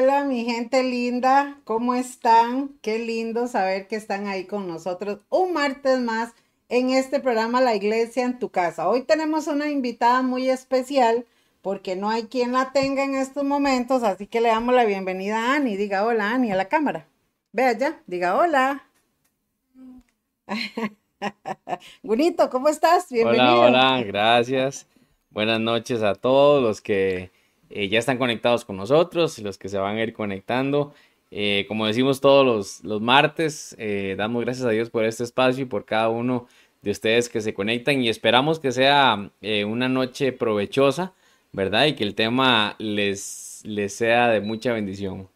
Hola, mi gente linda, ¿cómo están? Qué lindo saber que están ahí con nosotros un martes más en este programa La Iglesia en tu casa. Hoy tenemos una invitada muy especial porque no hay quien la tenga en estos momentos, así que le damos la bienvenida a Ani. Diga hola, Ani, a la cámara. Vea ya, diga hola. Gunito, ¿cómo estás? Bienvenido. Hola, hola, gracias. Buenas noches a todos los que eh, ya están conectados con nosotros los que se van a ir conectando. Eh, como decimos todos los, martes, eh, damos gracias a Dios por este espacio y por cada uno de ustedes que se conectan y esperamos que sea una noche provechosa, ¿verdad? Y que el tema les, les sea de mucha bendición.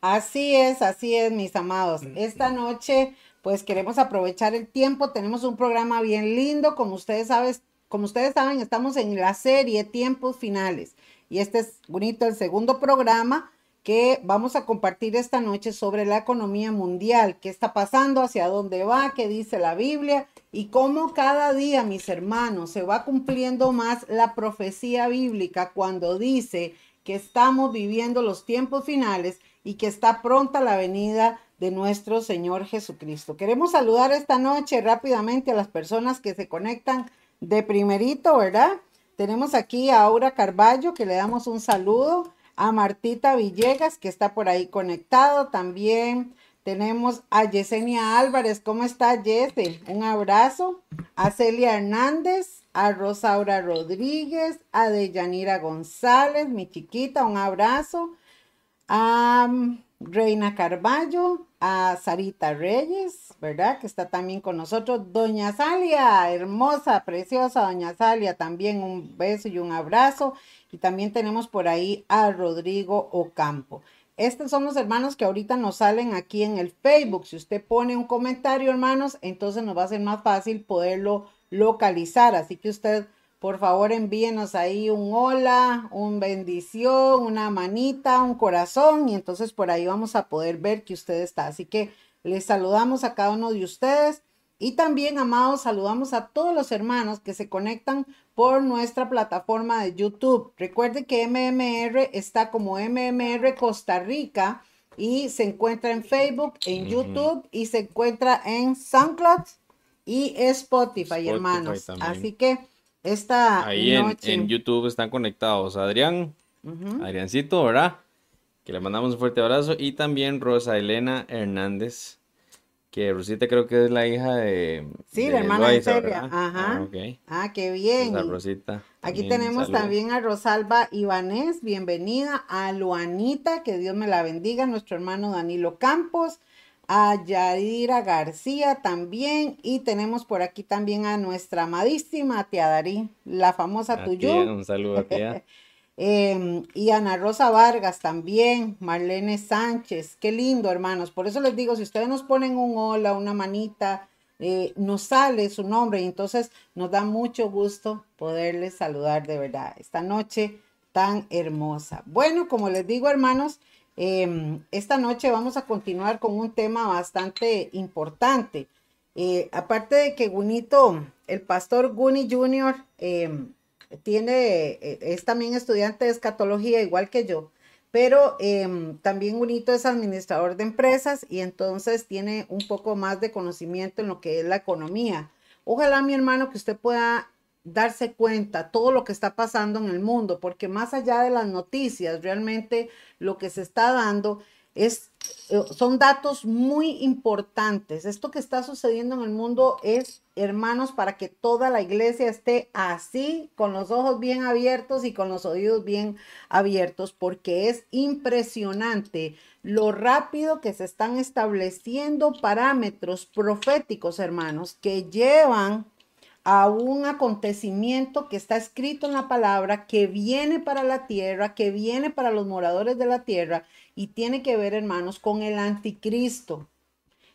Así es, así es, mis amados. Esta noche, pues queremos aprovechar el tiempo. Tenemos un programa bien lindo, como ustedes saben, como ustedes saben, estamos en la serie Tiempos Finales. Y este es bonito, el segundo programa que vamos a compartir esta noche sobre la economía mundial, qué está pasando, hacia dónde va, qué dice la Biblia y cómo cada día, mis hermanos, se va cumpliendo más la profecía bíblica cuando dice que estamos viviendo los tiempos finales y que está pronta la venida de nuestro Señor Jesucristo. Queremos saludar esta noche rápidamente a las personas que se conectan de primerito, ¿verdad? Tenemos aquí a Aura Carballo, que le damos un saludo, a Martita Villegas, que está por ahí conectado, también tenemos a Yesenia Álvarez, ¿cómo está Yese? Un abrazo, a Celia Hernández, a Rosaura Rodríguez, a Deyanira González, mi chiquita, un abrazo, a Reina Carballo, a Sarita Reyes, ¿verdad? Que está también con nosotros. Doña Salia, hermosa, preciosa Doña Salia, también un beso y un abrazo. Y también tenemos por ahí a Rodrigo Ocampo. Estos son los hermanos que ahorita nos salen aquí en el Facebook. Si usted pone un comentario, hermanos, entonces nos va a ser más fácil poderlo localizar. Así que usted por favor, envíenos ahí un hola, un bendición, una manita, un corazón y entonces por ahí vamos a poder ver que usted está. Así que les saludamos a cada uno de ustedes y también, amados, saludamos a todos los hermanos que se conectan por nuestra plataforma de YouTube. Recuerde que MMR está como MMR Costa Rica y se encuentra en Facebook, en YouTube y se encuentra en SoundCloud y Spotify, hermanos. Así que esta Ahí En, YouTube están conectados Adrián, Adriancito, ¿verdad? Que le mandamos un fuerte abrazo. Y también Rosa Elena Hernández, que Rosita creo que es la hija de... Sí, la hermana de Celia. Ajá. Ah, ah, qué bien. Rosita. Aquí tenemos también a Rosalba Ibanés, bienvenida. A Luanita, que Dios me la bendiga. Nuestro hermano Danilo Campos a Yadira García también y tenemos por aquí también a nuestra amadísima tía Darí, la famosa tuyo. Un saludo a tía. Em, y Ana Rosa Vargas también, Marlene Sánchez, qué lindo hermanos. Por eso les digo, si ustedes nos ponen un hola, una manita, eh, nos sale su nombre y entonces nos da mucho gusto poderles saludar de verdad esta noche tan hermosa. Bueno, como les digo hermanos, Em, esta noche vamos a continuar con un tema bastante importante. Eh, aparte de que Gunito, el pastor Guni Jr., em, tiene, eh, es también estudiante de escatología, igual que yo, pero em, también Gunito es administrador de empresas y entonces tiene un poco más de conocimiento en lo que es la economía. Ojalá, mi hermano, que usted pueda darse cuenta todo lo que está pasando en el mundo, porque más allá de las noticias, realmente lo que se está dando es, eh, son datos muy importantes. Esto que está sucediendo en el mundo es, hermanos, para que toda la iglesia esté así, con los ojos bien abiertos y con los oídos bien abiertos, porque es impresionante lo rápido que se están estableciendo parámetros proféticos, hermanos, que llevan a un acontecimiento que está escrito en la palabra, que viene para la tierra, que viene para los moradores de la tierra y tiene que ver, hermanos, con el anticristo.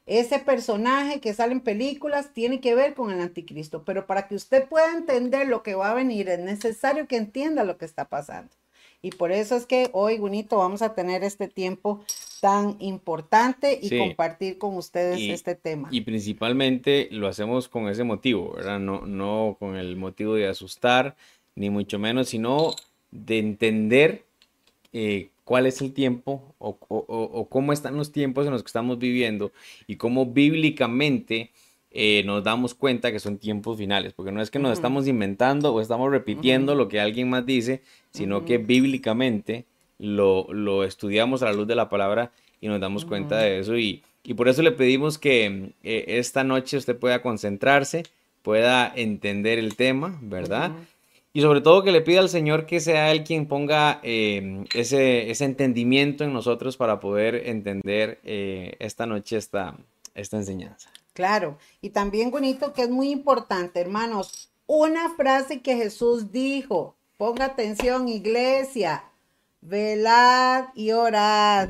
Ese personaje que sale en películas tiene que ver con el anticristo, pero para que usted pueda entender lo que va a venir es necesario que entienda lo que está pasando. Y por eso es que hoy, bonito, vamos a tener este tiempo tan importante y compartir con ustedes este tema. Y principalmente lo hacemos con ese motivo, ¿verdad? No, no con el motivo de asustar, ni mucho menos, sino de entender eh, cuál es el tiempo o, o, cómo están los tiempos en los que estamos viviendo y cómo bíblicamente eh, nos damos cuenta que son tiempos finales, porque no es que nos estamos inventando o estamos repitiendo lo que alguien más dice, sino que bíblicamente lo, lo, estudiamos a la luz de la palabra y nos damos cuenta de eso y, y, por eso le pedimos que eh, esta noche usted pueda concentrarse, pueda entender el tema, ¿verdad? Y sobre todo que le pida al Señor que sea Él quien ponga em, ese, ese, entendimiento en nosotros para poder entender eh, esta noche esta, esta enseñanza. Claro, y también bonito que es muy importante, hermanos, una frase que Jesús dijo, ponga atención iglesia, velad y orad.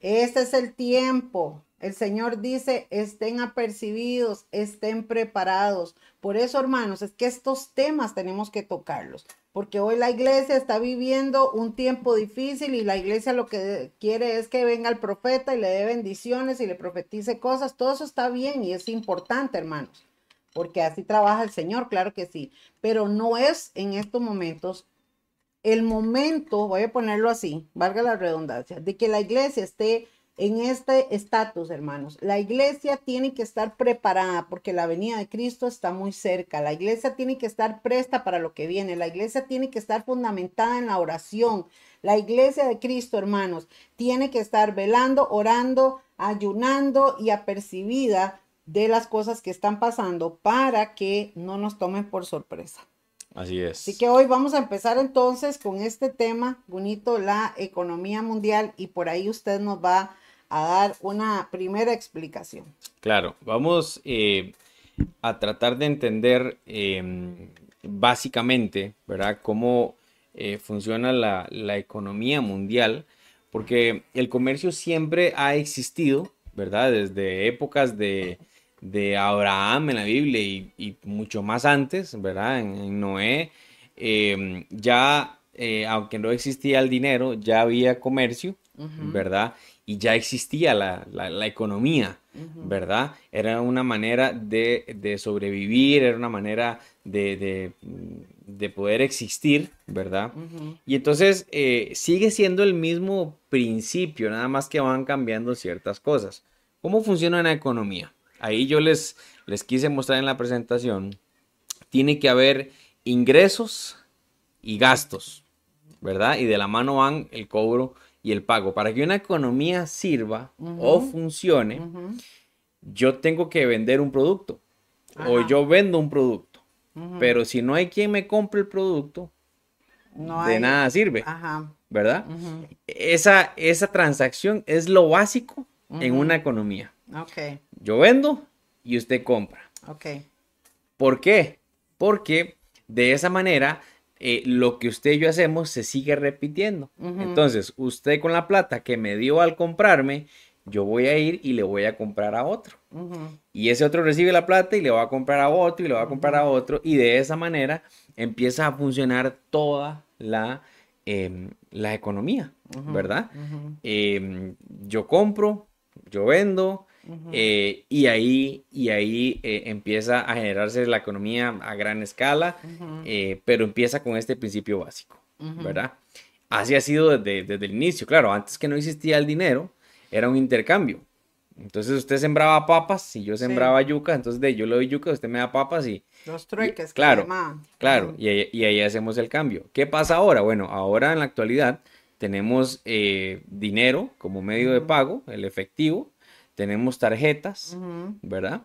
Este es el tiempo. El Señor dice, estén apercibidos, estén preparados. Por eso, hermanos, es que estos temas tenemos que tocarlos porque hoy la iglesia está viviendo un tiempo difícil y la iglesia lo que quiere es que venga el profeta y le dé bendiciones y le profetice cosas. Todo eso está bien y es importante, hermanos, porque así trabaja el Señor, claro que sí, pero no es en estos momentos el momento, voy a ponerlo así, valga la redundancia, de que la iglesia esté en este estatus, hermanos. La iglesia tiene que estar preparada porque la venida de Cristo está muy cerca. La iglesia tiene que estar presta para lo que viene. La iglesia tiene que estar fundamentada en la oración. La iglesia de Cristo, hermanos, tiene que estar velando, orando, ayunando y apercibida de las cosas que están pasando para que no nos tomen por sorpresa. Así es. Así que hoy vamos a empezar entonces con este tema bonito, la economía mundial, y por ahí usted nos va a dar una primera explicación. Claro, vamos eh, a tratar de entender em, básicamente, ¿verdad?, cómo eh, funciona la, economía mundial, porque el comercio siempre ha existido, ¿verdad?, desde épocas de, Abraham en la Biblia y, mucho más antes, ¿verdad?, en, Noé, em, ya, eh, aunque no existía el dinero, ya había comercio, ¿verdad? y ya existía la, economía, ¿verdad? Era una manera de, sobrevivir, era una manera de, poder existir, ¿verdad? Y entonces eh, sigue siendo el mismo principio, nada más que van cambiando ciertas cosas. ¿Cómo funciona una economía? Ahí yo les, les quise mostrar en la presentación. Tiene que haber ingresos y gastos, ¿verdad? Y de la mano van el cobro y el pago. Para que una economía sirva o funcione, yo tengo que vender un producto o yo vendo un producto. Pero si no hay quien me compre el producto, de nada sirve. ¿Verdad? esa, esa transacción es lo básico en una economía. Yo vendo y usted compra. ¿Por qué? Porque de esa manera eh, lo que usted y yo hacemos se sigue repitiendo. Entonces, usted con la plata que me dio al comprarme, yo voy a ir y le voy a comprar a otro. Y ese otro recibe la plata y le va a comprar a otro y le va a comprar a otro. Y de esa manera empieza a funcionar toda la, em, la economía, ¿verdad? Em, yo compro, yo vendo, eh, y ahí, y ahí eh, empieza a generarse la economía a gran escala, eh, pero empieza con este principio básico, ¿verdad? Así ha sido desde, el inicio. Claro, antes que no existía el dinero, era un intercambio. Entonces usted sembraba papas y yo sembraba yuca, entonces de yo le doy yuca, usted me da papas y... Los trueques, claro, claro, y, y, ahí hacemos el cambio. ¿Qué pasa ahora? Bueno, ahora en la actualidad tenemos dinero como medio de pago, el efectivo, tenemos tarjetas, ¿verdad?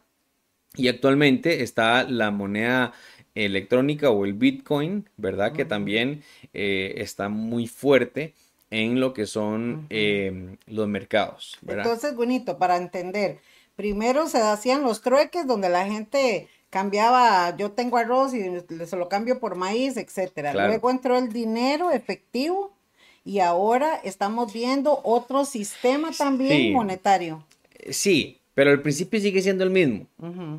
Y actualmente está la moneda electrónica o el Bitcoin, ¿verdad? Que también eh, está muy fuerte en lo que son em, los mercados. ¿verdad? Entonces, bonito, para entender, primero se hacían los trueques donde la gente cambiaba, yo tengo arroz y se lo cambio por maíz, etcétera. Luego entró el dinero efectivo y ahora estamos viendo otro sistema también monetario sí, pero el principio sigue siendo el mismo,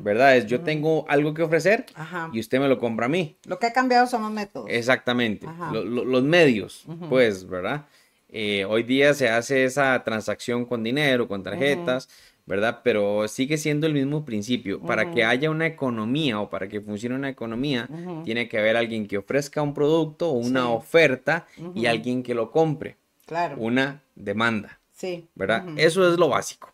¿verdad? Es yo tengo algo que ofrecer y usted me lo compra a mí. Lo que ha cambiado son los métodos. Exactamente, los medios, pues, ¿verdad? Eh, hoy día se hace esa transacción con dinero, con tarjetas, ¿verdad? Pero sigue siendo el mismo principio. Para que haya una economía o para que funcione una economía, tiene que haber alguien que ofrezca un producto o una oferta y alguien que lo compre. Claro. una demanda, Sí. ¿verdad? Eso es lo básico.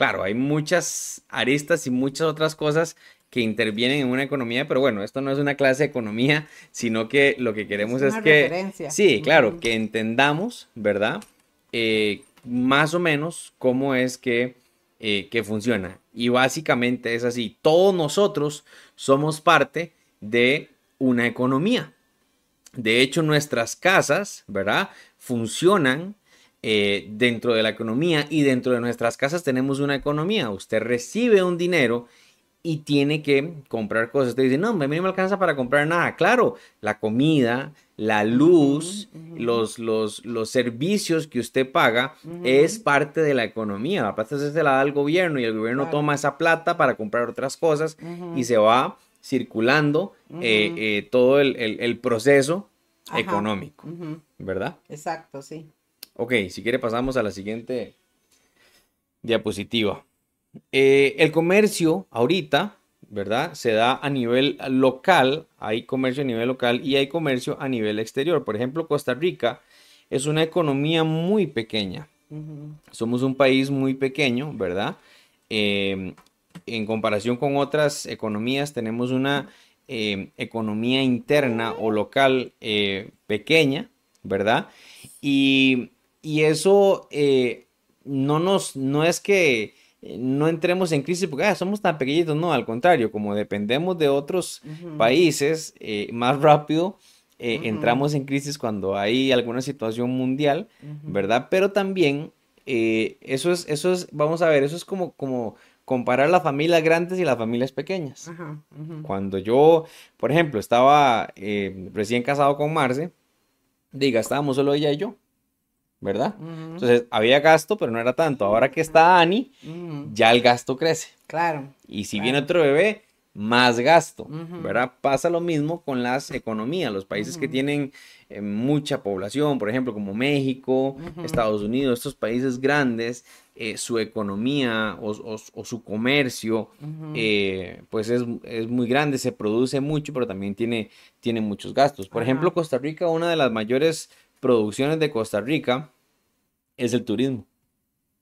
Claro, hay muchas aristas y muchas otras cosas que intervienen en una economía, pero bueno, esto no es una clase de economía, sino que lo que queremos Es es, que, referencia. sí, claro, que entendamos, ¿verdad? Eh, más o menos cómo es que, eh, que funciona. Y básicamente es así, todos nosotros somos parte de una economía. De hecho, nuestras casas, ¿verdad? Funcionan eh, dentro de la economía y dentro de nuestras casas tenemos una economía. Usted recibe un dinero y tiene que comprar cosas. Usted dice, no, a mí no me alcanza para comprar nada. Claro, la comida, la luz, los, los, los servicios que usted paga es parte de la economía. La plata se la da al gobierno y el gobierno Claro. toma esa plata para comprar otras cosas y se va circulando eh, eh, todo el, el- el proceso Ajá. económico. ¿verdad? Exacto, sí. Ok, si quiere pasamos a la siguiente diapositiva. Eh, el comercio ahorita, ¿verdad? Se da a nivel local, hay comercio a nivel local y hay comercio a nivel exterior. Por ejemplo, Costa Rica es una economía muy pequeña. Somos un país muy pequeño, ¿verdad? Eh, en comparación con otras economías, tenemos una eh, economía interna o local eh, pequeña, ¿verdad? Y, y eso eh, no nos, no es que eh, no entremos en crisis porque "Ah, somos tan pequeñitos, no, al contrario, como dependemos de otros países eh, más rápido, eh, entramos en crisis cuando hay alguna situación mundial. ¿verdad? Pero también eh, eso es, eso es, vamos a ver, eso es como, como comparar las familias grandes y las familias pequeñas. Cuando yo, por ejemplo, estaba recién casado con Marce, diga, estábamos solo ella y yo, ¿verdad? Entonces había gasto, pero no era tanto. Ahora que está Ani, ya el gasto crece. Claro. Y si Claro. viene otro bebé, más gasto. ¿verdad? Pasa lo mismo con las economías, los países que tienen eh, mucha población, por ejemplo, como México. Estados Unidos, estos países grandes, eh, su economía o, o- o su comercio, eh, pues es, es muy grande, se produce mucho, pero también tiene, tiene muchos gastos. Por ejemplo, Costa Rica, una de las mayores producciones de Costa Rica es el turismo.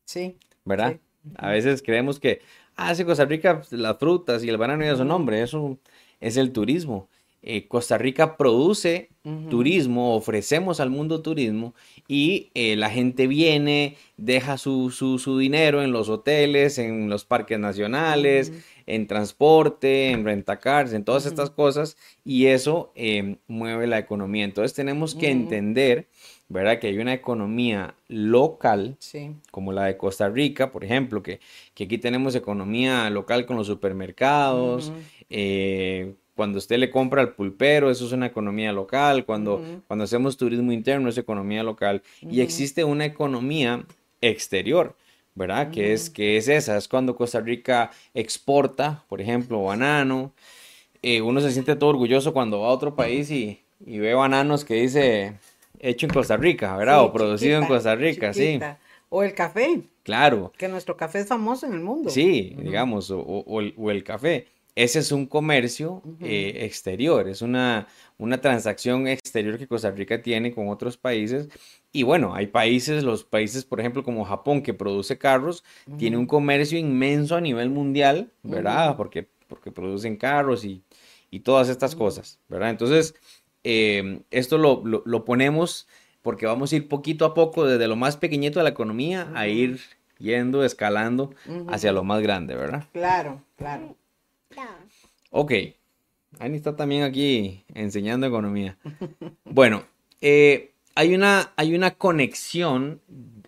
Sí. ¿verdad? Sí. A veces creemos que, ah, sí, Costa Rica, pues, las frutas y el banano y eso, no, Ujú. hombre, eso es el turismo. Eh, Costa Rica produce turismo, ofrecemos al mundo turismo y eh, la gente viene, deja su, su, su dinero en los hoteles, en los parques nacionales, en transporte, en rentacars, en todas estas cosas y eso eh, mueve la economía. Entonces tenemos que Ujú. entender, ¿verdad? Que hay una economía local Sí. como la de Costa Rica, por ejemplo, que, que aquí tenemos economía local con los supermercados, eh, cuando usted le compra al pulpero, eso es una economía local, cuando, cuando hacemos turismo interno es economía local, y existe una economía exterior, ¿verdad? Que es, que es esa, es cuando Costa Rica exporta, por ejemplo, banano, eh, uno se siente todo orgulloso cuando va a otro país y, y ve bananos que dice hecho en Costa Rica, ¿verdad? Sí, o producido en Costa Rica, sí. O el café, claro. que nuestro café es famoso en el mundo. Sí, digamos, o, o- o el, o el café. Ese es un comercio eh, exterior, es una, una transacción exterior que Costa Rica tiene con otros países. Y bueno, hay países, los países, por ejemplo, como Japón, que produce carros, tiene un comercio inmenso a nivel mundial, ¿verdad? Porque, porque producen carros y, y todas estas cosas, ¿verdad? Entonces, eh, esto lo, lo- lo ponemos porque vamos a ir poquito a poco desde lo más pequeñito de la economía a ir yendo, escalando hacia lo más grande, ¿verdad? Claro, claro. Ok, Ani está también aquí enseñando economía. Bueno, eh, hay una, hay una conexión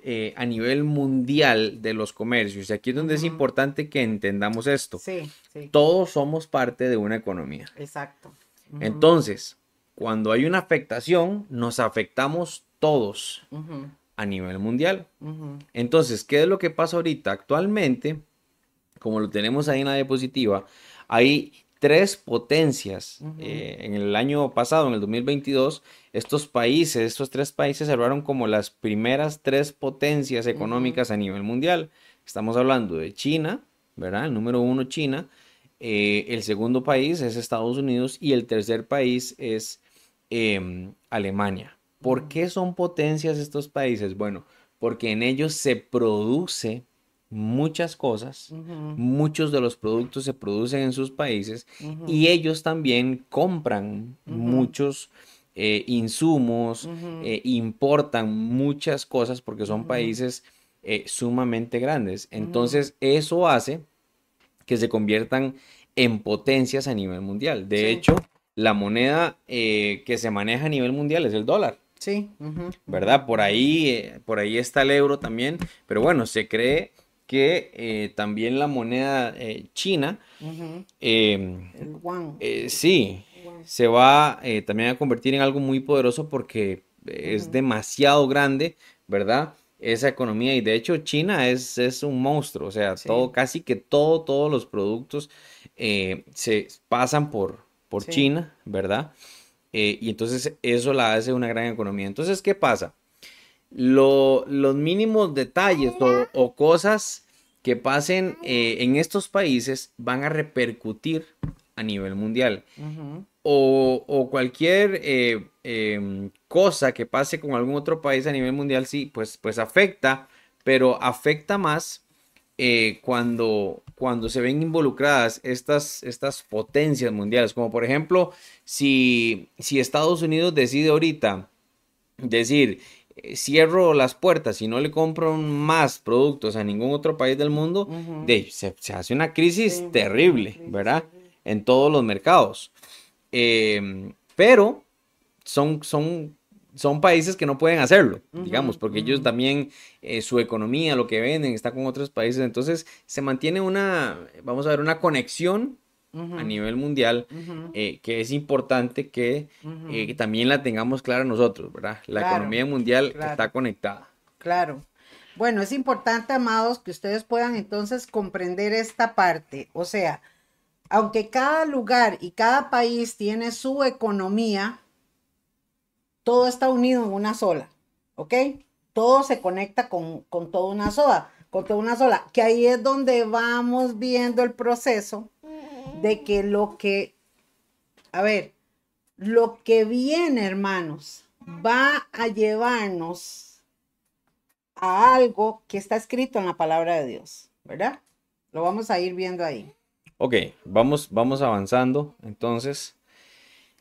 eh, a nivel mundial de los comercios y aquí es donde es importante que entendamos esto. Sí, sí. Todos somos parte de una economía. Exacto. Entonces, cuando hay una afectación, nos afectamos todos a nivel mundial. Entonces, ¿qué es lo que pasa ahorita? Actualmente, como lo tenemos ahí en la diapositiva, hay tres potencias. Eh, en el año pasado, en el 2022, estos países, estos tres países cerraron como las primeras tres potencias económicas a nivel mundial. Estamos hablando de China, ¿verdad? El número uno, China. Eh, el segundo país es Estados Unidos y el tercer país es em, Alemania. ¿Por qué son potencias estos países? Bueno, porque en ellos se produce muchas cosas, muchos de los productos se producen en sus países y ellos también compran muchos eh, insumos, eh, importan muchas cosas porque son países eh, sumamente grandes. Entonces eso hace que se conviertan en potencias a nivel mundial. De hecho, la moneda que se maneja a nivel mundial es el dólar. Sí. ¿Verdad? Por ahí, por ahí está el euro también, pero bueno, se cree que también la moneda china, el yuan. sí, se va eh, también a convertir en algo muy poderoso porque es demasiado grande, ¿verdad? Esa economía y de hecho China es, es un monstruo, o sea, todo, casi que todo, todos los productos eh, se pasan por, por China, ¿verdad? Eh, y entonces eso la hace una gran economía. Entonces, ¿qué pasa? Los mínimos detalles o, cosas que pasen en estos países van a repercutir a nivel mundial. O, cualquier eh, em, cosa que pase con algún otro país a nivel mundial, sí, pues, pues afecta, pero afecta más eh, cuando, cuando se ven involucradas estas, estas potencias mundiales, como por ejemplo, si, si Estados Unidos decide ahorita decir, eh, cierro las puertas y no le compro más productos a ningún otro país del mundo, de, se, hace una crisis terrible, ¿verdad? En todos los mercados. Em, pero son, son, son países que no pueden hacerlo, digamos, porque ellos también, eh, su economía, lo que venden, está con otros países. Entonces se mantiene una, vamos a ver, una conexión a nivel mundial eh, que es importante que, eh, también la tengamos clara nosotros, ¿verdad? La economía mundial está conectada. Claro. Bueno, es importante, amados, que ustedes puedan entonces comprender esta parte. O sea, aunque cada lugar y cada país tiene su economía, todo está unido en una sola, ¿ok? Todo se conecta con, con toda una sola, con toda una sola, que ahí es donde vamos viendo el proceso de que lo que, a ver, lo que viene, hermanos, va a llevarnos a algo que está escrito en la palabra de Dios, ¿verdad? Lo vamos a ir viendo ahí. Ok, vamos, vamos avanzando entonces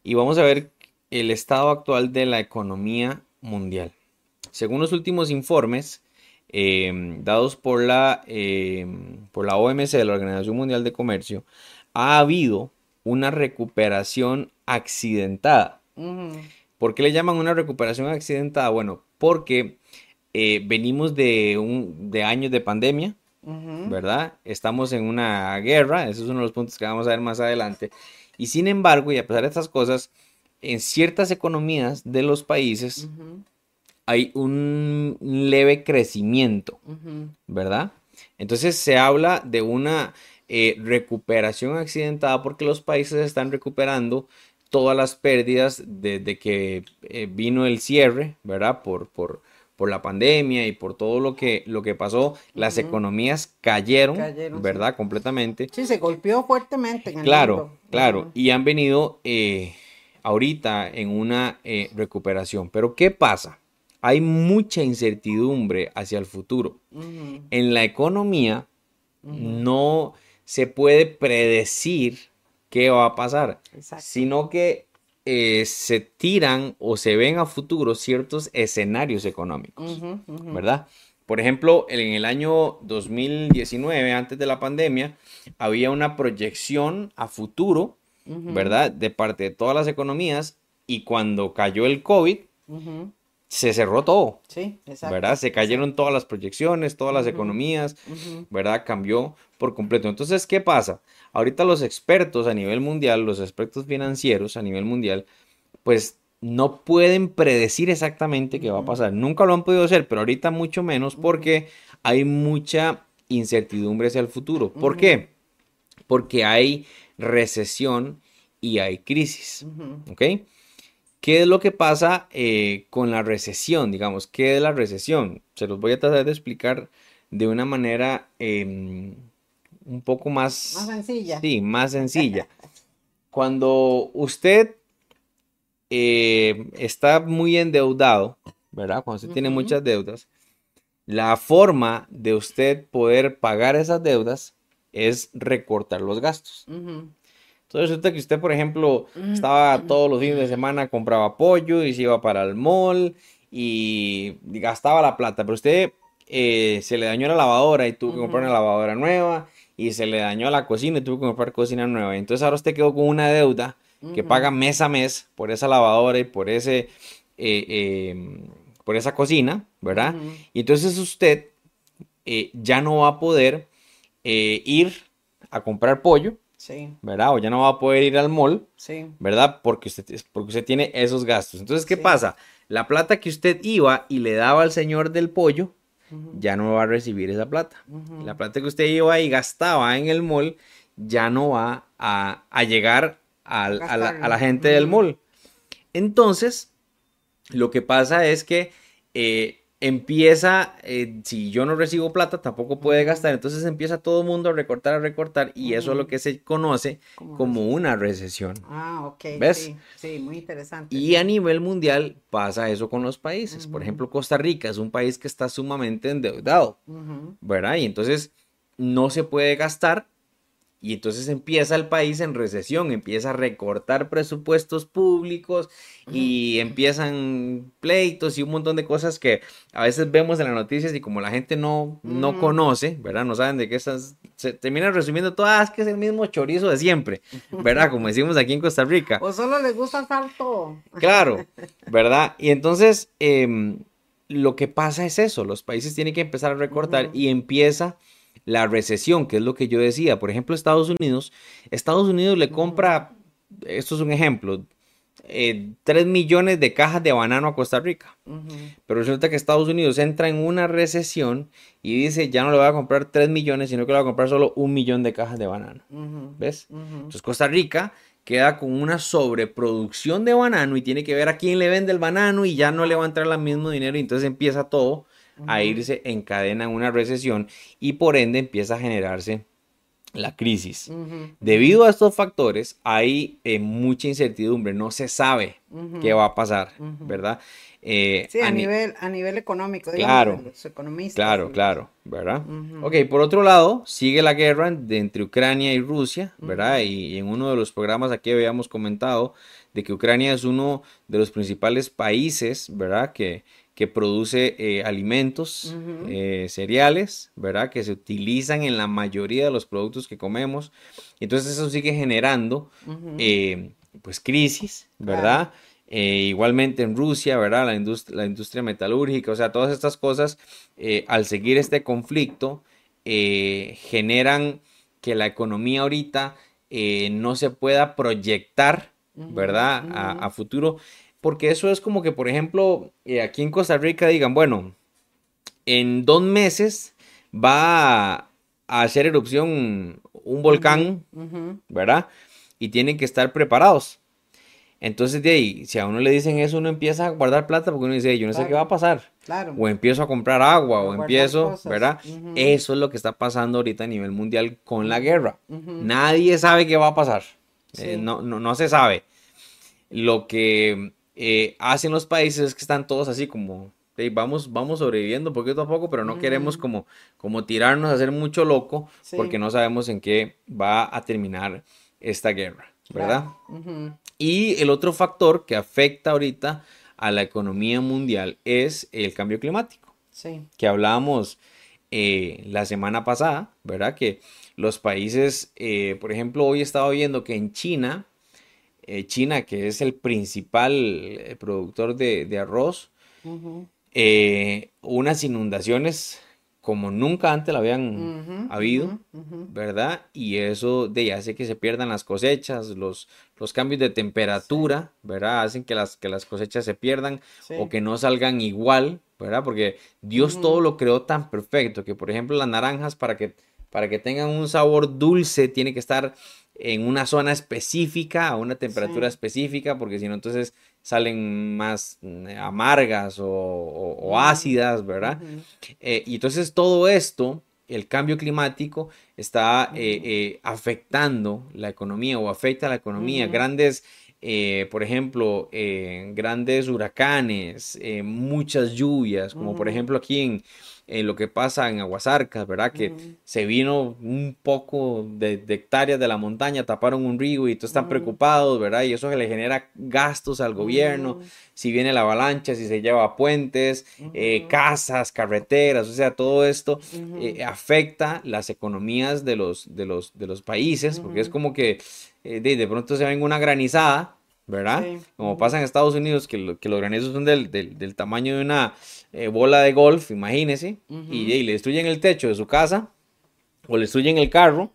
y vamos a ver el estado actual de la economía mundial. Según los últimos informes em, dados por la, em, por la OMC, la Organización Mundial de Comercio, ha habido una recuperación accidentada. ¿Por qué le llaman una recuperación accidentada? Bueno, porque eh, venimos de, un, de años de pandemia, ¿verdad? Estamos en una guerra, ese es uno de los puntos que vamos a ver más adelante. Y sin embargo, y a pesar de estas cosas, en ciertas economías de los países hay un leve crecimiento, ¿verdad? Entonces se habla de una eh, recuperación accidentada porque los países están recuperando todas las pérdidas desde que eh, vino el cierre, ¿verdad? Por, por, por la pandemia y por todo lo que, lo que pasó, las economías cayeron, ¿verdad? Completamente. Sí, se golpeó fuertemente. En el claro, claro, y han venido eh, ahorita en una eh, recuperación. Pero ¿qué pasa? Hay mucha incertidumbre hacia el futuro. En la economía no se puede predecir qué va a pasar, sino que eh, se tiran o se ven a futuro ciertos escenarios económicos, ¿verdad? Por ejemplo, en el año 2019, antes de la pandemia, había una proyección a futuro, ¿verdad? De parte de todas las economías y cuando cayó el COVID, se cerró todo. Sí, exacto. ¿Verdad? Se cayeron todas las proyecciones, todas las economías, ¿verdad? Cambió por completo. Entonces, ¿qué pasa? Ahorita los expertos a nivel mundial, los expertos financieros a nivel mundial, pues no pueden predecir exactamente qué va a pasar. Nunca lo han podido hacer, pero ahorita mucho menos porque hay mucha incertidumbre hacia el futuro. ¿Por qué? Porque hay recesión y hay crisis. ¿Ok? ¿Qué es lo que pasa eh, con la recesión? Digamos, ¿qué es la recesión? Se los voy a tratar de explicar de una manera em, un poco más... Más sencilla. Sí, más sencilla. Cuando usted eh, está muy endeudado, ¿verdad? Cuando usted tiene muchas deudas, la forma de usted poder pagar esas deudas es recortar los gastos. Entonces resulta que usted, por ejemplo, estaba todos los fines de semana, compraba pollo y se iba para el mall y gastaba la plata, pero usted eh, se le dañó la lavadora y tuvo que comprar una lavadora nueva y se le dañó la cocina y tuvo que comprar cocina nueva. Entonces ahora usted quedó con una deuda que paga mes a mes por esa lavadora y por ese eh, em, por esa cocina, ¿verdad? Y entonces usted eh, ya no va a poder ir a comprar pollo Sí. ¿Verdad? O ya no va a poder ir al mall. Sí. ¿Verdad? Porque usted, porque usted tiene esos gastos. Entonces, ¿qué pasa? La plata que usted iba y le daba al señor del pollo, ya no va a recibir esa plata. La plata que usted iba y gastaba en el mall, ya no va a, llegar a, la, gente del mall. Entonces, lo que pasa es que eh, empieza, eh, si yo no recibo plata, tampoco puede gastar, entonces empieza todo el mundo a recortar, a recortar, y eso es lo que se conoce como una recesión. Ah, ok. ¿Ves? Sí, muy interesante. Y a nivel mundial pasa eso con los países. Por ejemplo, Costa Rica es un país que está sumamente endeudado, ¿verdad? Y entonces no se puede gastar y entonces empieza el país en recesión, empieza a recortar presupuestos públicos y empiezan pleitos y un montón de cosas que a veces vemos en las noticias y como la gente no, no conoce, ¿verdad? No saben de qué estás, se terminan resumiendo todas, ah, que es el mismo chorizo de siempre, ¿verdad? Como decimos aquí en Costa Rica. O solo les gusta todo. Claro, ¿verdad? Y entonces em, lo que pasa es eso, los países tienen que empezar a recortar y empieza la recesión, que es lo que yo decía. Por ejemplo, Estados Unidos, Estados Unidos le compra, esto es un ejemplo, eh, 3 millones de cajas de banano a Costa Rica. Pero resulta que Estados Unidos entra en una recesión y dice, ya no le voy a comprar 3 millones, sino que le voy a comprar solo un millón de cajas de banano. ¿Ves? Entonces Costa Rica queda con una sobreproducción de banano y tiene que ver a quién le vende el banano y ya no le va a entrar el mismo dinero y entonces empieza todo a irse en cadena en una recesión y por ende empieza a generarse la crisis. Debido a estos factores hay eh, mucha incertidumbre, no se sabe qué va a pasar, ¿verdad? Eh, sí, a, nivel, a nivel económico, claro, los economistas. Claro, claro, ¿verdad? Ok, por otro lado, sigue la guerra entre Ucrania y Rusia, ¿verdad? y, en uno de los programas aquí habíamos comentado de que Ucrania es uno de los principales países, ¿verdad? Que, que produce eh, alimentos, eh, cereales, ¿verdad? Que se utilizan en la mayoría de los productos que comemos. Entonces eso sigue generando, eh, pues, crisis, ¿verdad? igualmente en Rusia, ¿verdad? La, industria, la industria metalúrgica, o sea, todas estas cosas, al seguir este conflicto, generan que la economía ahorita no se pueda proyectar, ¿verdad? a futuro porque eso es como que, por ejemplo, eh, aquí en Costa Rica digan, bueno, en dos meses va a hacer erupción un volcán, ¿verdad? Y tienen que estar preparados. Entonces, de ahí, si a uno le dicen eso, uno empieza a guardar plata porque uno dice, yo no sé qué va a pasar. Claro. O empiezo a comprar agua, o, empiezo, ¿verdad? Eso es lo que está pasando ahorita a nivel mundial con la guerra. Nadie sabe qué va a pasar. Eh, no, no, no se sabe. Lo que eh, hacen los países que están todos así como, vamos, vamos sobreviviendo poquito a poco, pero no queremos como, como tirarnos a hacer mucho loco porque no sabemos en qué va a terminar esta guerra, ¿verdad? Y el otro factor que afecta ahorita a la economía mundial es el cambio climático, sí. que hablábamos eh, la semana pasada, ¿verdad? Que los países, eh, por ejemplo, hoy estaba viendo que en China eh, China, que es el principal eh, productor de, arroz, eh, unas inundaciones como nunca antes la habían habido, ¿verdad? Y eso de hace que se pierdan las cosechas, los, los cambios de temperatura, ¿verdad? Hacen que las, que las cosechas se pierdan o que no salgan igual, ¿verdad? Porque Dios todo lo creó tan perfecto que, por ejemplo, las naranjas para que, para que tengan un sabor dulce tiene que estar en una zona específica, a una temperatura específica, porque si no, entonces salen más mm, amargas o, ácidas, ¿verdad? Eh, y entonces todo esto, el cambio climático, está eh, eh, afectando la economía o afecta a la economía. Grandes eh, por ejemplo, grandes huracanes, muchas lluvias, como por ejemplo aquí en, en lo que pasa en Aguasarcas, ¿verdad? Que se vino un poco de, hectáreas de la montaña, taparon un río y todos están preocupados, ¿verdad? Y eso le genera gastos al gobierno, si viene la avalancha, si se lleva puentes, eh, casas, carreteras, o sea, todo esto eh, afecta las economías de los, de los, de los países, porque es como que eh, de, de pronto se ven una granizada ¿verdad? Como pasa en Estados Unidos, que, que los granizos son del, del, tamaño de una eh, bola de golf, imagínese, y, le destruyen el techo de su casa, o le destruyen el carro,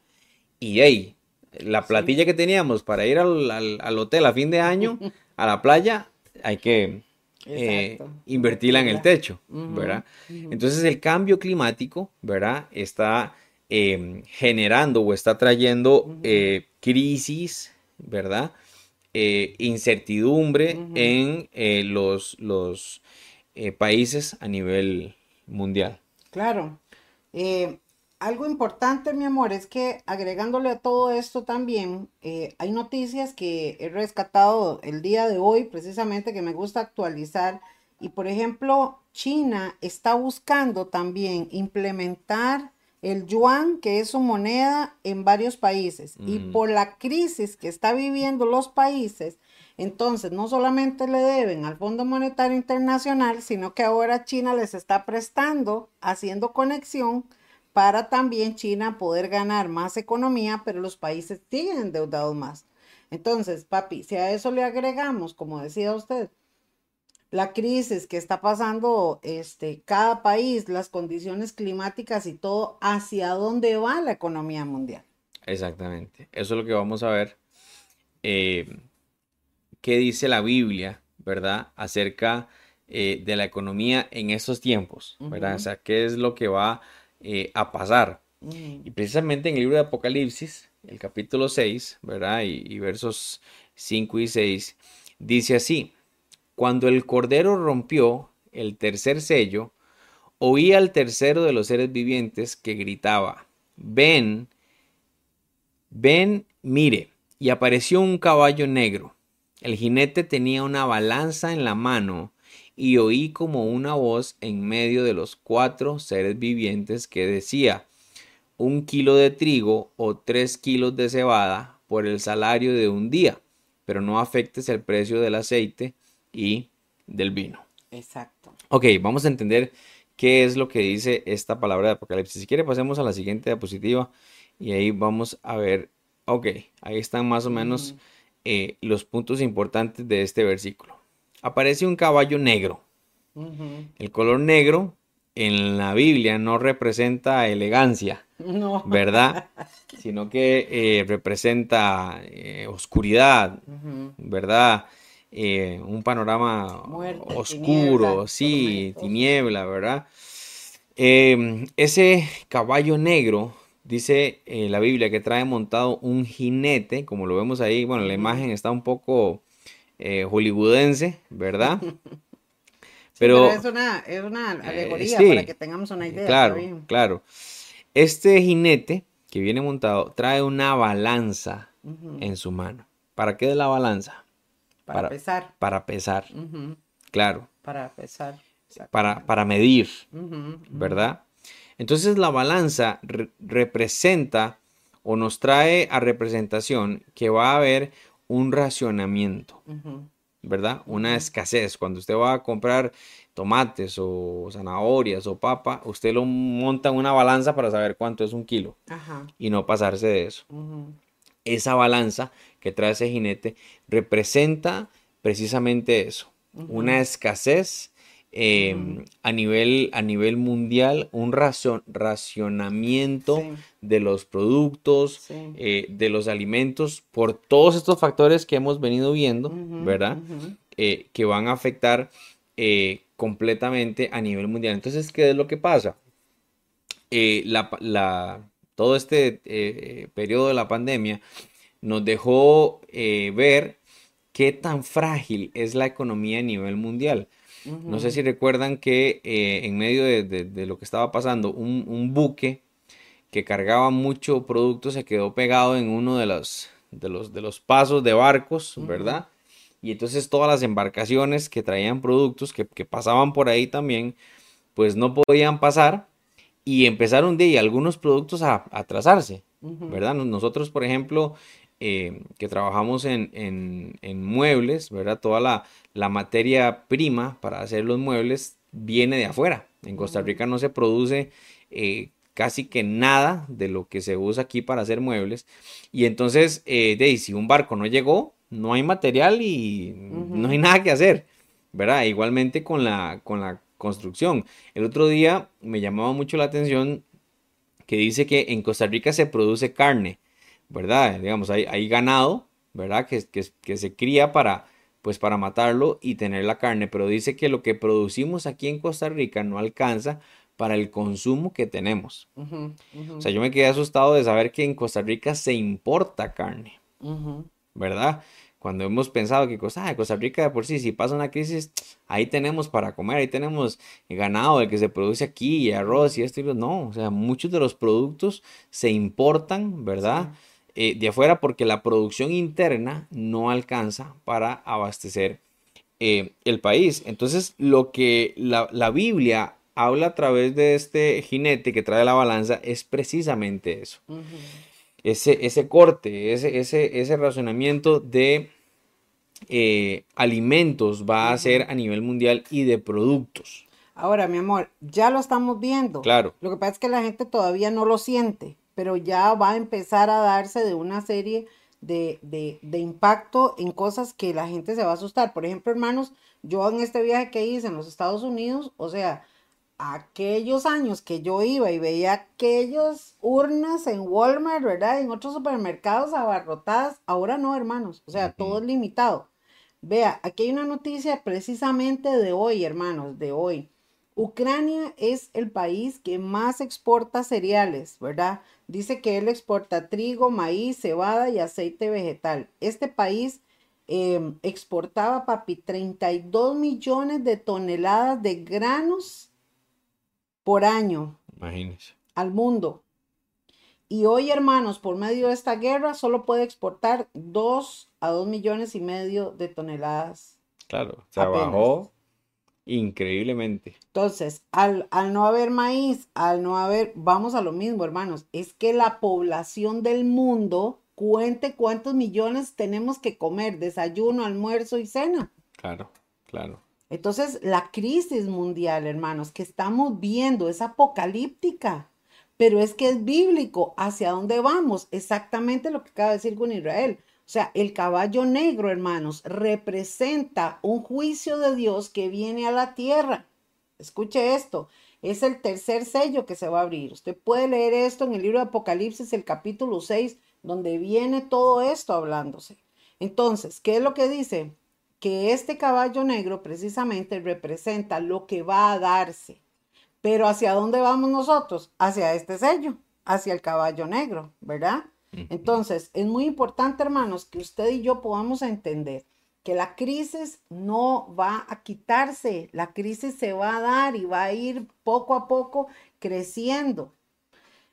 y hey, la platilla que teníamos para ir al, al, hotel a fin de año, a la playa, hay que eh, invertirla en el techo, ¿verdad? Entonces el cambio climático, ¿verdad? Está em, generando o está trayendo eh, crisis, ¿verdad? Eh, incertidumbre en eh, los, los eh, países a nivel mundial. Claro. algo importante, mi amor, es que agregándole a todo esto también, hay noticias que he rescatado el día de hoy, precisamente, que me gusta actualizar. Y por ejemplo, China está buscando también implementar el yuan, que es su moneda en varios países. Y por la crisis que está viviendo los países, entonces no solamente le deben al Fondo Monetario Internacional, sino que ahora China les está prestando, haciendo conexión para también China poder ganar más economía, pero los países siguen endeudados más. Entonces, papi, si a eso le agregamos, como decía usted, la crisis que está pasando este, cada país, las condiciones climáticas y todo, hacia dónde va la economía mundial. Exactamente. Eso es lo que vamos a ver. Eh, ¿Qué dice la Biblia, verdad? Acerca eh, de la economía en estos tiempos, ¿verdad? O sea, ¿qué es lo que va eh, a pasar? Y precisamente en el libro de Apocalipsis, el capítulo 6, ¿verdad? Y, y versos 5 y 6, dice así. Cuando el Cordero rompió el tercer sello, oí al tercero de los seres vivientes que gritaba, ven, ven, mire, y apareció un caballo negro. El jinete tenía una balanza en la mano y oí como una voz en medio de los cuatro seres vivientes que decía, un kilo de trigo o tres kilos de cebada por el salario de un día, pero no afectes el precio del aceite y del vino. Exacto. Ok, vamos a entender qué es lo que dice esta palabra de Apocalipsis. Si quiere, pasemos a la siguiente diapositiva y ahí vamos a ver, ok, ahí están más o menos eh, los puntos importantes de este versículo. Aparece un caballo negro. El color negro en la Biblia no representa elegancia, ¿verdad? Sino que eh, representa eh, oscuridad, ¿verdad? Eh, un panorama oscuro, sí, tiniebla, ¿verdad? Em, ese caballo negro, dice eh, la Biblia, que trae montado un jinete, como lo vemos ahí, bueno, la imagen está un poco eh, hollywoodense, ¿verdad? pero, es, una, alegoría para que tengamos una idea. Claro, claro. Este jinete que viene montado trae una balanza en su mano. ¿Para qué de la balanza? Para, pesar. Para pesar. Claro. Para pesar. Para, para medir, ¿verdad? Entonces la balanza representa o nos trae a representación que va a haber un racionamiento, ¿verdad? Una escasez. Cuando usted va a comprar tomates o zanahorias o papa, usted lo monta en una balanza para saber cuánto es un kilo y no pasarse de eso. Esa balanza que trae ese jinete representa precisamente eso, una escasez em, a, nivel, a nivel mundial, un racionamiento de los productos, eh, de los alimentos, por todos estos factores que hemos venido viendo, ¿verdad? Eh, que van a afectar eh, completamente a nivel mundial. Entonces, ¿qué es lo que pasa? todo este periodo de la pandemia nos dejó eh, ver qué tan frágil es la economía a nivel mundial. No sé si recuerdan que eh, en medio de, lo que estaba pasando, un, buque que cargaba mucho producto se quedó pegado en uno de los, de los, de los pasos de barcos, ¿verdad? y entonces todas las embarcaciones que traían productos que, que pasaban por ahí también, pues no podían pasar y empezaron de algunos productos a, atrasarse, ¿verdad? Nosotros, por ejemplo, eh, que trabajamos en, en, muebles, ¿verdad? Toda la, la, materia prima para hacer los muebles viene de afuera. En Costa Rica no se produce eh, casi que nada de lo que se usa aquí para hacer muebles. Y entonces, eh, de, si un barco no llegó, no hay material y no hay nada que hacer, ¿verdad? Igualmente con la, con la construcción. El otro día me llamaba mucho la atención que dice que en Costa Rica se produce carne, ¿verdad? Digamos, hay, hay ganado, ¿verdad? Que, que, se cría para, pues para matarlo y tener la carne, pero dice que lo que producimos aquí en Costa Rica no alcanza para el consumo que tenemos. O sea, yo me quedé asustado de saber que en Costa Rica se importa carne, ¿verdad? Cuando hemos pensado que Costa, Costa Rica de por sí, si pasa una crisis, ahí tenemos para comer, ahí tenemos ganado, el que se produce aquí, y arroz y esto y lo no, o sea, muchos de los productos se importan, ¿verdad? Eh, de afuera porque la producción interna no alcanza para abastecer eh, el país. Entonces, lo que la, la Biblia habla a través de este jinete que trae la balanza es precisamente eso. ese, ese, corte, ese, ese, ese razonamiento de eh, alimentos va a ser a nivel mundial y de productos. Ahora, mi amor, ya lo estamos viendo. Claro. Lo que pasa es que la gente todavía no lo siente, pero ya va a empezar a darse de una serie de, de, de impacto en cosas que la gente se va a asustar. Por ejemplo, hermanos, yo en este viaje que hice en los Estados Unidos, o sea, aquellos años que yo iba y veía aquellos urnas en Walmart, ¿verdad? En otros supermercados abarrotadas, ahora no, hermanos, o sea, todo es limitado. Vea, aquí hay una noticia precisamente de hoy, hermanos, de hoy. Ucrania es el país que más exporta cereales, ¿verdad? Dice que él exporta trigo, maíz, cebada y aceite vegetal. Este país em, exportaba, papi, 32 millones de toneladas de granos por año al mundo. Y hoy, hermanos, por medio de esta guerra, solo puede exportar 2 a 2 millones y medio de toneladas. Claro, se bajó increíblemente. Entonces, al, al, no haber maíz, al no haber, vamos a lo mismo, hermanos, es que la población del mundo cuente cuántos millones tenemos que comer, desayuno, almuerzo y cena. Claro, claro. Entonces, la crisis mundial, hermanos, que estamos viendo es apocalíptica, pero es que es bíblico. ¿Hacia dónde vamos? Exactamente lo que acaba de decir con Israel. O sea, el caballo negro, hermanos, representa un juicio de Dios que viene a la tierra. Escuche esto, es el tercer sello que se va a abrir. Usted puede leer esto en el libro de Apocalipsis, el capítulo 6, donde viene todo esto hablándose. Entonces, ¿qué es lo que dice? que este caballo negro precisamente representa lo que va a darse. Pero ¿hacia dónde vamos nosotros? Hacia este sello, hacia el caballo negro, ¿verdad? Entonces, es muy importante, hermanos, que usted y yo podamos entender que la crisis no va a quitarse, la crisis se va a dar y va a ir poco a poco creciendo.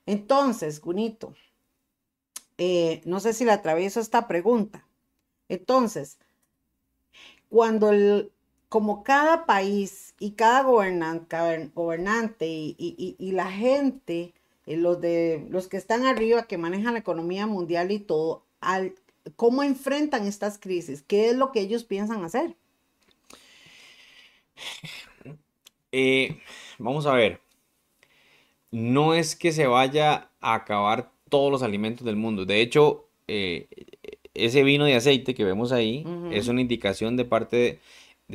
Entonces, Gunito, eh, no sé si le atravieso esta pregunta. Entonces, cuando el, como cada país y cada gobernante, y, la gente, los, de, los que están arriba, que manejan la economía mundial y todo, al, ¿cómo enfrentan estas crisis? ¿Qué es lo que ellos piensan hacer? Eh, vamos a ver, no es que se vaya a acabar todos los alimentos del mundo. De hecho, eh, ese vino de aceite que vemos ahí es una indicación de parte de,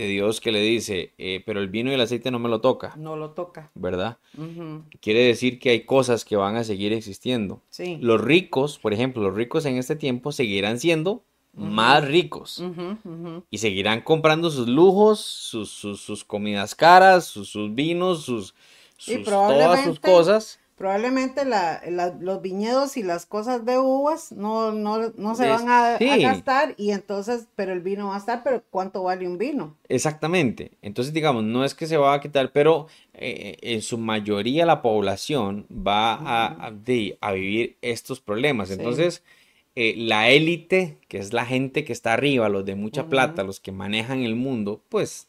Dios que le dice, eh, pero el vino y el aceite no me lo toca. No lo toca. ¿Verdad? Quiere decir que hay cosas que van a seguir existiendo. Sí. Los ricos, por ejemplo, los ricos en este tiempo seguirán siendo más ricos y seguirán comprando sus lujos, sus, sus, comidas caras, sus, vinos, sus, todas sus cosas probablemente los viñedos y las cosas de uvas no, no, se van a, gastar y entonces, pero el vino va a estar, pero ¿cuánto vale un vino? Exactamente. Entonces, digamos, no es que se va a quitar, pero eh, en su mayoría la población va a, a, vivir estos problemas. Entonces, eh, la élite, que es la gente que está arriba, los de mucha plata, los que manejan el mundo, pues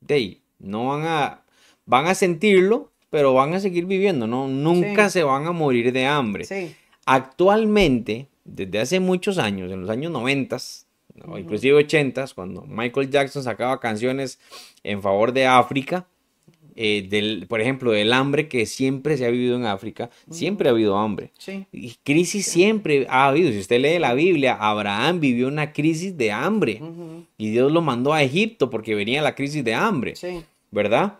de ahí, no van a, van a sentirlo, pero van a seguir viviendo, ¿no? Nunca se van a morir de hambre. Actualmente, desde hace muchos años, en los años 90, inclusive 80, cuando Michael Jackson sacaba canciones en favor de África, eh, del, por ejemplo, del hambre que siempre se ha vivido en África, siempre ha habido hambre. Y crisis siempre ha habido. Si usted lee la Biblia, Abraham vivió una crisis de hambre y Dios lo mandó a Egipto porque venía la crisis de hambre, ¿verdad?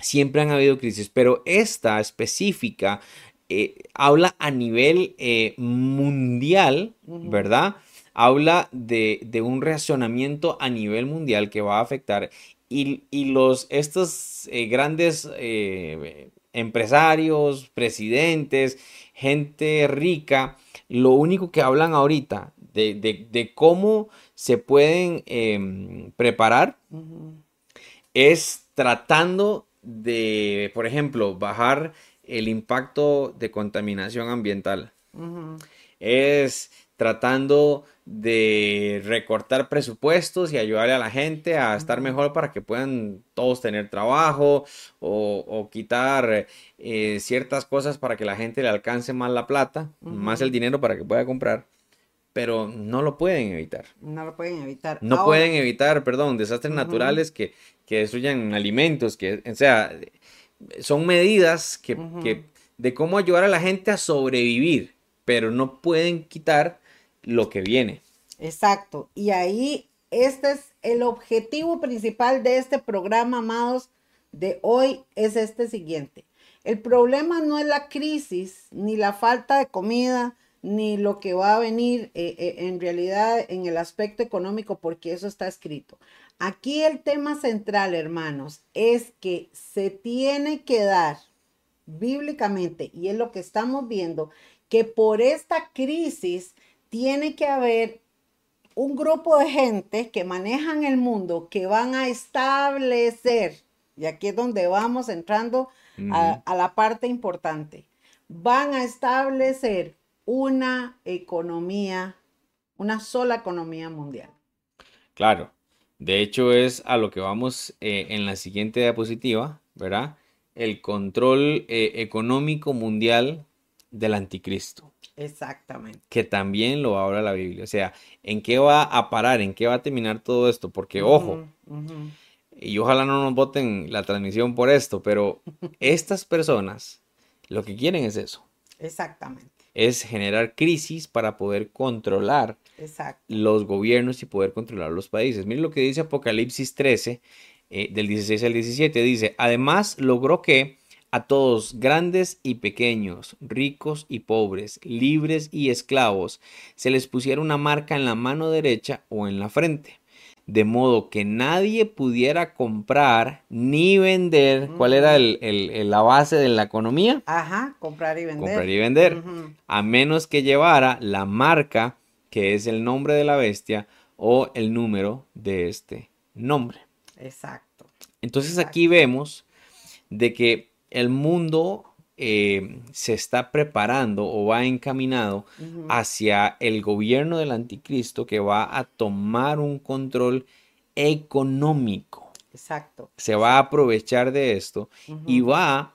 Siempre han habido crisis, pero esta específica eh, habla a nivel eh, mundial, ¿verdad? Habla de, de, un reaccionamiento a nivel mundial que va a afectar y, los, estos eh, grandes empresarios, presidentes, gente rica, lo único que hablan ahorita de, cómo se pueden em, preparar es tratando de, por ejemplo, bajar el impacto de contaminación ambiental. Es tratando de recortar presupuestos y ayudarle a la gente a estar mejor para que puedan todos tener trabajo o, quitar eh, ciertas cosas para que la gente le alcance más la plata, más el dinero para que pueda comprar. Pero no lo pueden evitar. No lo pueden evitar. No pueden evitar, perdón, desastres naturales que, que, destruyan alimentos, que, o sea, son medidas que, que de cómo ayudar a la gente a sobrevivir, pero no pueden quitar lo que viene. Exacto. Y ahí este es el objetivo principal de este programa, amados, de hoy es este siguiente. El problema no es la crisis, ni la falta de comida, ni lo que va a venir eh, eh, en realidad en el aspecto económico, porque eso está escrito. Aquí el tema central, hermanos, es que se tiene que dar bíblicamente, y es lo que estamos viendo, que por esta crisis tiene que haber un grupo de gente que manejan el mundo, que van a establecer, y aquí es donde vamos entrando a, la parte importante, van a establecer una economía, una sola economía mundial. Claro, de hecho es a lo que vamos eh, en la siguiente diapositiva, ¿verdad? El control eh, económico mundial del anticristo. Exactamente. Que también lo habla la Biblia. O sea, ¿en qué va a parar? ¿En qué va a terminar todo esto? Porque, ojo, y ojalá no nos voten la transmisión por esto, pero estas personas lo que quieren es eso. Exactamente. Es generar crisis para poder controlar los gobiernos y poder controlar los países. Miren lo que dice Apocalipsis 13, eh, del 16 al 17. Dice, además logró que a todos, grandes y pequeños, ricos y pobres, libres y esclavos, se les pusiera una marca en la mano derecha o en la frente, de modo que nadie pudiera comprar ni vender. ¿Cuál era el, la base de la economía? Ajá, comprar y vender. Comprar y vender, a menos que llevara la marca, que es el nombre de la bestia, o el número de este nombre. Exacto. Entonces aquí vemos de que el mundo eh, se está preparando o va encaminado hacia el gobierno del anticristo que va a tomar un control económico. Exacto. Se va a aprovechar de esto y va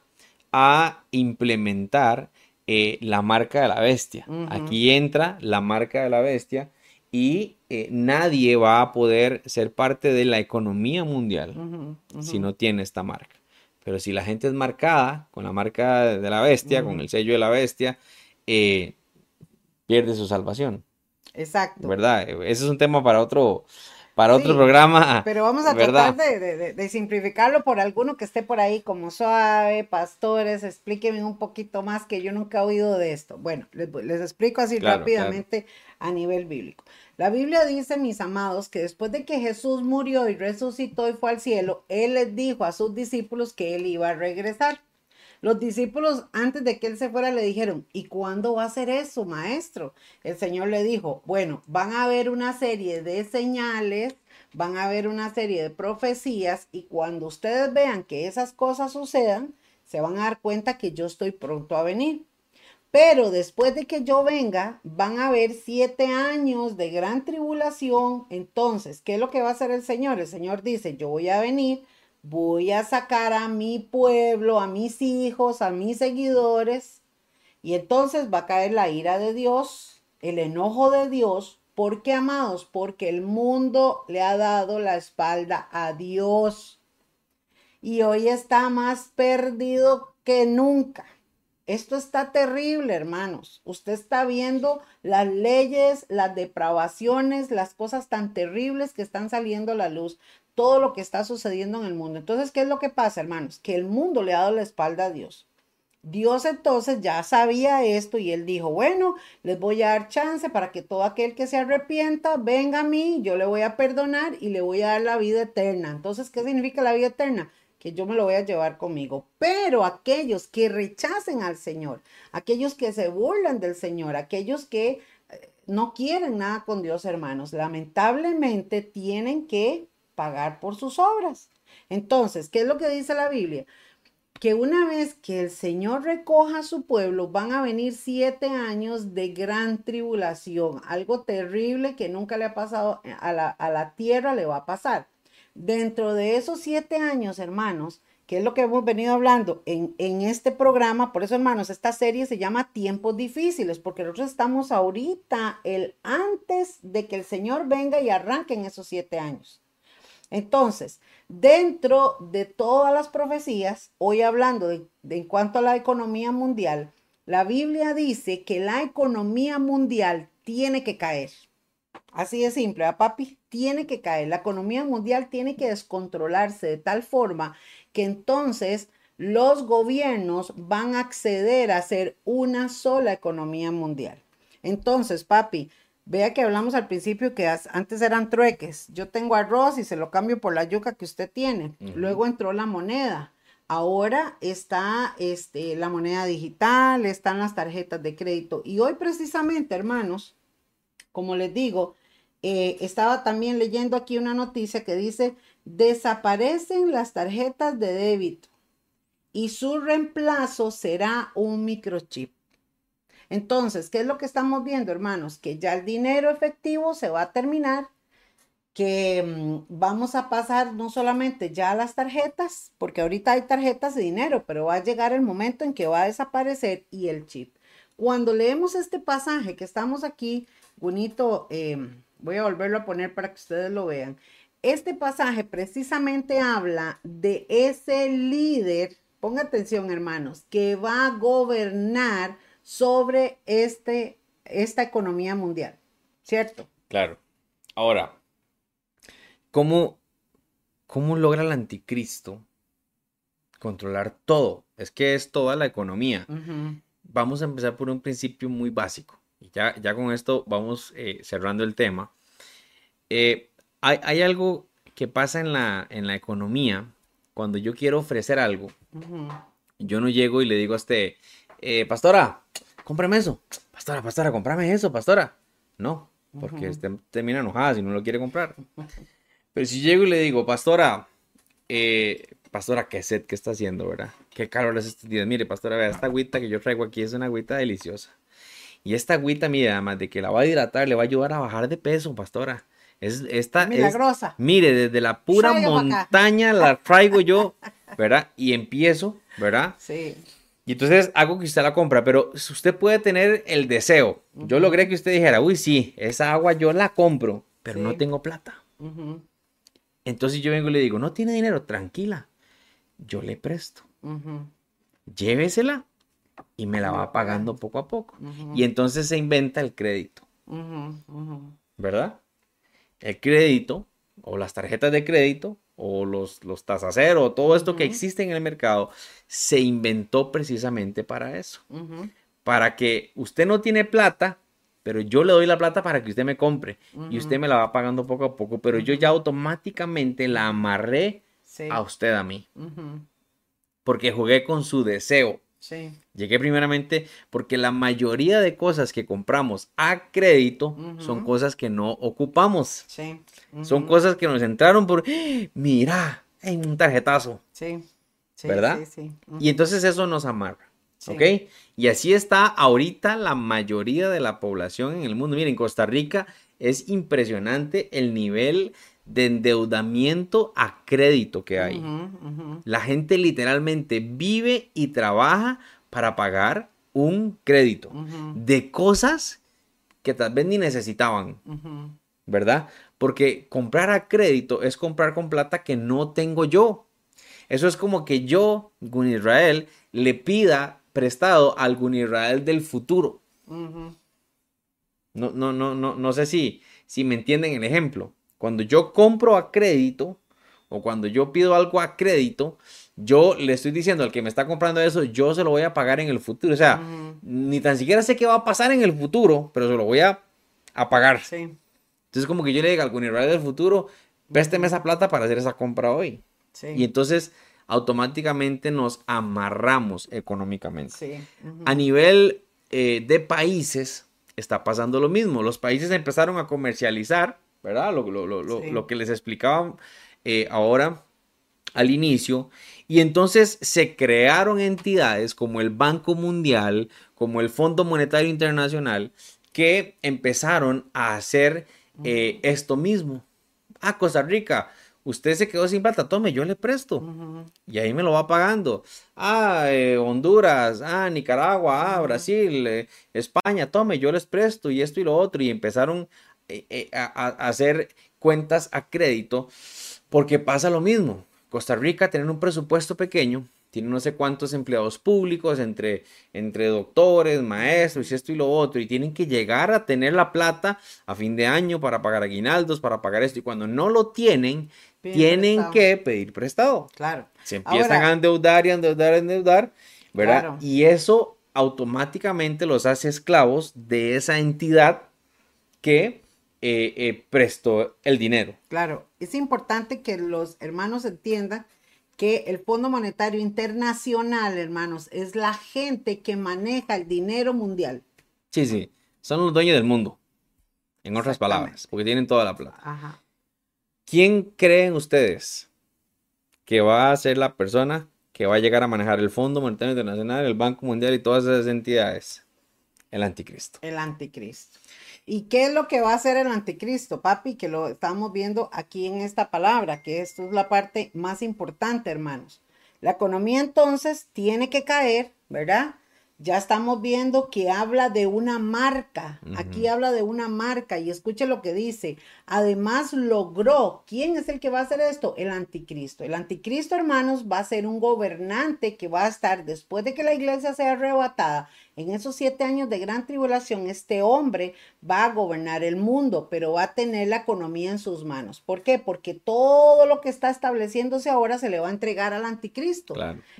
a implementar eh, la marca de la bestia. Aquí entra la marca de la bestia y eh, nadie va a poder ser parte de la economía mundial si no tiene esta marca. Pero si la gente es marcada con la marca de la bestia, con el sello de la bestia, eh, pierde su salvación. Exacto. ¿Verdad? Ese es un tema para otro, para otro programa. Pero vamos a tratar de, simplificarlo por alguno que esté por ahí como suave, pastores, explíquenme un poquito más que yo nunca he oído de esto. Bueno, les, explico así rápidamente a nivel bíblico. La Biblia dice, mis amados, que después de que Jesús murió y resucitó y fue al cielo, Él les dijo a sus discípulos que Él iba a regresar. Los discípulos, antes de que Él se fuera, le dijeron, ¿y cuándo va a ser eso, maestro? El Señor le dijo, bueno, van a haber una serie de señales, van a haber una serie de profecías y cuando ustedes vean que esas cosas sucedan, se van a dar cuenta que yo estoy pronto a venir. Pero después de que yo venga, van a haber siete años de gran tribulación. Entonces, ¿qué es lo que va a hacer el Señor? El Señor dice, yo voy a venir, voy a sacar a mi pueblo, a mis hijos, a mis seguidores. Y entonces va a caer la ira de Dios, el enojo de Dios. ¿Por qué, amados? Porque el mundo le ha dado la espalda a Dios. Y hoy está más perdido que nunca. Esto está terrible, hermanos. Usted está viendo las leyes, las depravaciones, las cosas tan terribles que están saliendo a la luz, todo lo que está sucediendo en el mundo. Entonces, ¿qué es lo que pasa, hermanos? Que el mundo le ha dado la espalda a Dios. Dios entonces ya sabía esto y él dijo, bueno, les voy a dar chance para que todo aquel que se arrepienta venga a mí, yo le voy a perdonar y le voy a dar la vida eterna. Entonces, ¿qué significa la vida eterna? Que yo me lo voy a llevar conmigo. Pero aquellos que rechacen al Señor, aquellos que se burlan del Señor, aquellos que eh, no quieren nada con Dios, hermanos, lamentablemente tienen que pagar por sus obras. Entonces, ¿qué es lo que dice la Biblia? Que una vez que el Señor recoja a su pueblo, van a venir siete años de gran tribulación, algo terrible que nunca le ha pasado a la, a la tierra, le va a pasar. Dentro de esos siete años, hermanos, que es lo que hemos venido hablando en, en, este programa, por eso, hermanos, esta serie se llama Tiempos Difíciles, porque nosotros estamos ahorita, el antes de que el Señor venga y arranque en esos siete años. Entonces, dentro de todas las profecías, hoy hablando de, de en cuanto a la economía mundial, la Biblia dice que la economía mundial tiene que caer. Así de simple, ¿a papi? Tiene que caer. La economía mundial tiene que descontrolarse de tal forma que entonces los gobiernos van a acceder a ser una sola economía mundial. Entonces, papi, vea que hablamos al principio que antes eran trueques. Yo tengo arroz y se lo cambio por la yuca que usted tiene. Luego entró la moneda. Ahora está este, la moneda digital, están las tarjetas de crédito. Y hoy precisamente, hermanos, como les digo, eh, estaba también leyendo aquí una noticia que dice, desaparecen las tarjetas de débito y su reemplazo será un microchip. Entonces, ¿qué es lo que estamos viendo, hermanos? Que ya el dinero efectivo se va a terminar, que mm, vamos a pasar no solamente ya a las tarjetas, porque ahorita hay tarjetas de dinero, pero va a llegar el momento en que va a desaparecer y el chip. Cuando leemos este pasaje que estamos aquí, bonito, em, Voy a volverlo a poner para que ustedes lo vean. Este pasaje precisamente habla de ese líder, ponga atención hermanos, que va a gobernar sobre este, esta economía mundial, ¿cierto? Claro. Ahora, ¿cómo, cómo logra el anticristo controlar todo? Es que es toda la economía. Vamos a empezar por un principio muy básico. Y ya, ya con esto vamos eh, cerrando el tema. Eh, hay, algo que pasa en la, en la economía cuando yo quiero ofrecer algo. Yo no llego y le digo a este, eh, pastora, cómprame eso. Pastora, pastora, cómprame eso, pastora. No, porque usted termina enojada si no lo quiere comprar. Pero si llego y le digo, pastora, pastora, qué sed que está haciendo, ¿verdad? Qué calor es este día. Mire, pastora, vea, esta agüita que yo traigo aquí es una agüita deliciosa. Y esta agüita, mire, además de que la va a hidratar, le va a ayudar a bajar de peso, pastora. Es, esta, Milagrosa. mire, desde la pura montaña la traigo yo, ¿verdad? Y empiezo, ¿verdad? Sí. Y entonces hago que usted la compra, pero usted puede tener el deseo. Yo logré que usted dijera, uy, sí, esa agua yo la compro, pero no tengo plata. Entonces yo vengo y le digo, no tiene dinero, tranquila, yo le presto. Llévesela y me la va pagando poco a poco. Y entonces se inventa el crédito. ¿Verdad? El crédito o las tarjetas de crédito o los, los cero, todo esto que existe en el mercado, se inventó precisamente para eso. Para que usted no tiene plata, pero yo le doy la plata para que usted me compre y usted me la va pagando poco a poco, pero yo ya automáticamente la amarré a usted a mí. Porque jugué con su deseo. Llegué primeramente porque la mayoría de cosas que compramos a crédito son cosas que no ocupamos. Son cosas que nos entraron por, mira, en un tarjetazo. Sí. ¿Verdad? Y entonces eso nos amarra. ¿Ok? Y así está ahorita la mayoría de la población en el mundo. Miren, Costa Rica es impresionante el nivel de endeudamiento a crédito que hay. La gente literalmente vive y trabaja para pagar un crédito de cosas que tal vez ni necesitaban, ¿verdad? Porque comprar a crédito es comprar con plata que no tengo yo. Eso es como que yo, Gun Israel, le pida prestado a algún Israel del futuro. No, no, no, no, no sé si, si me entienden el ejemplo. Cuando yo compro a crédito o cuando yo pido algo a crédito, yo le estoy diciendo al que me está comprando eso, yo se lo voy a pagar en el futuro. O sea, ni tan siquiera sé qué va a pasar en el futuro, pero se lo voy a, pagar. Sí. Entonces, como que yo le diga al Israel del futuro, présteme esa plata para hacer esa compra hoy. Sí. Y entonces automáticamente nos amarramos económicamente. A nivel eh, de países está pasando lo mismo. Los países empezaron a comercializar, ¿verdad? Lo, que les explicaba eh, ahora al inicio. Y entonces se crearon entidades como el Banco Mundial, como el Fondo Monetario Internacional, que empezaron a hacer eh, esto mismo. Ah, Costa Rica, usted se quedó sin plata, tome, yo le presto. Y ahí me lo va pagando. Ah, eh, Honduras, ah, Nicaragua, ah, Brasil, eh, España, tome, yo les presto y esto y lo otro. Y empezaron eh, a, hacer cuentas a crédito porque pasa lo mismo. Costa Rica, tener un presupuesto pequeño, tiene no sé cuántos empleados públicos, entre, entre doctores, maestros y esto y lo otro, y tienen que llegar a tener la plata a fin de año para pagar aguinaldos, para pagar esto, y cuando no lo tienen, tienen que pedir prestado. Claro. Se empiezan a endeudar y a endeudar y a endeudar, ¿verdad? Y eso automáticamente los hace esclavos de esa entidad que eh, eh, prestó el dinero. Claro, es importante que los hermanos entiendan que el Fondo Monetario Internacional, hermanos, es la gente que maneja el dinero mundial. Sí, sí, son los dueños del mundo, en otras palabras, porque tienen toda la plata. Ajá. ¿Quién creen ustedes que va a ser la persona que va a llegar a manejar el Fondo Monetario Internacional, el Banco Mundial y todas esas entidades? El anticristo. El anticristo. ¿Y qué es lo que va a hacer el anticristo, papi? Que lo estamos viendo aquí en esta palabra, que esto es la parte más importante, hermanos. La economía entonces tiene que caer, ¿verdad? ya estamos viendo que habla de una marca. Aquí habla de una marca y escuche lo que dice. Además logró. ¿Quién es el que va a hacer esto? El anticristo. El anticristo, hermanos, va a ser un gobernante que va a estar después de que la iglesia sea arrebatada. En esos siete años de gran tribulación, este hombre va a gobernar el mundo, pero va a tener la economía en sus manos. ¿Por qué? Porque todo lo que está estableciéndose ahora se le va a entregar al anticristo.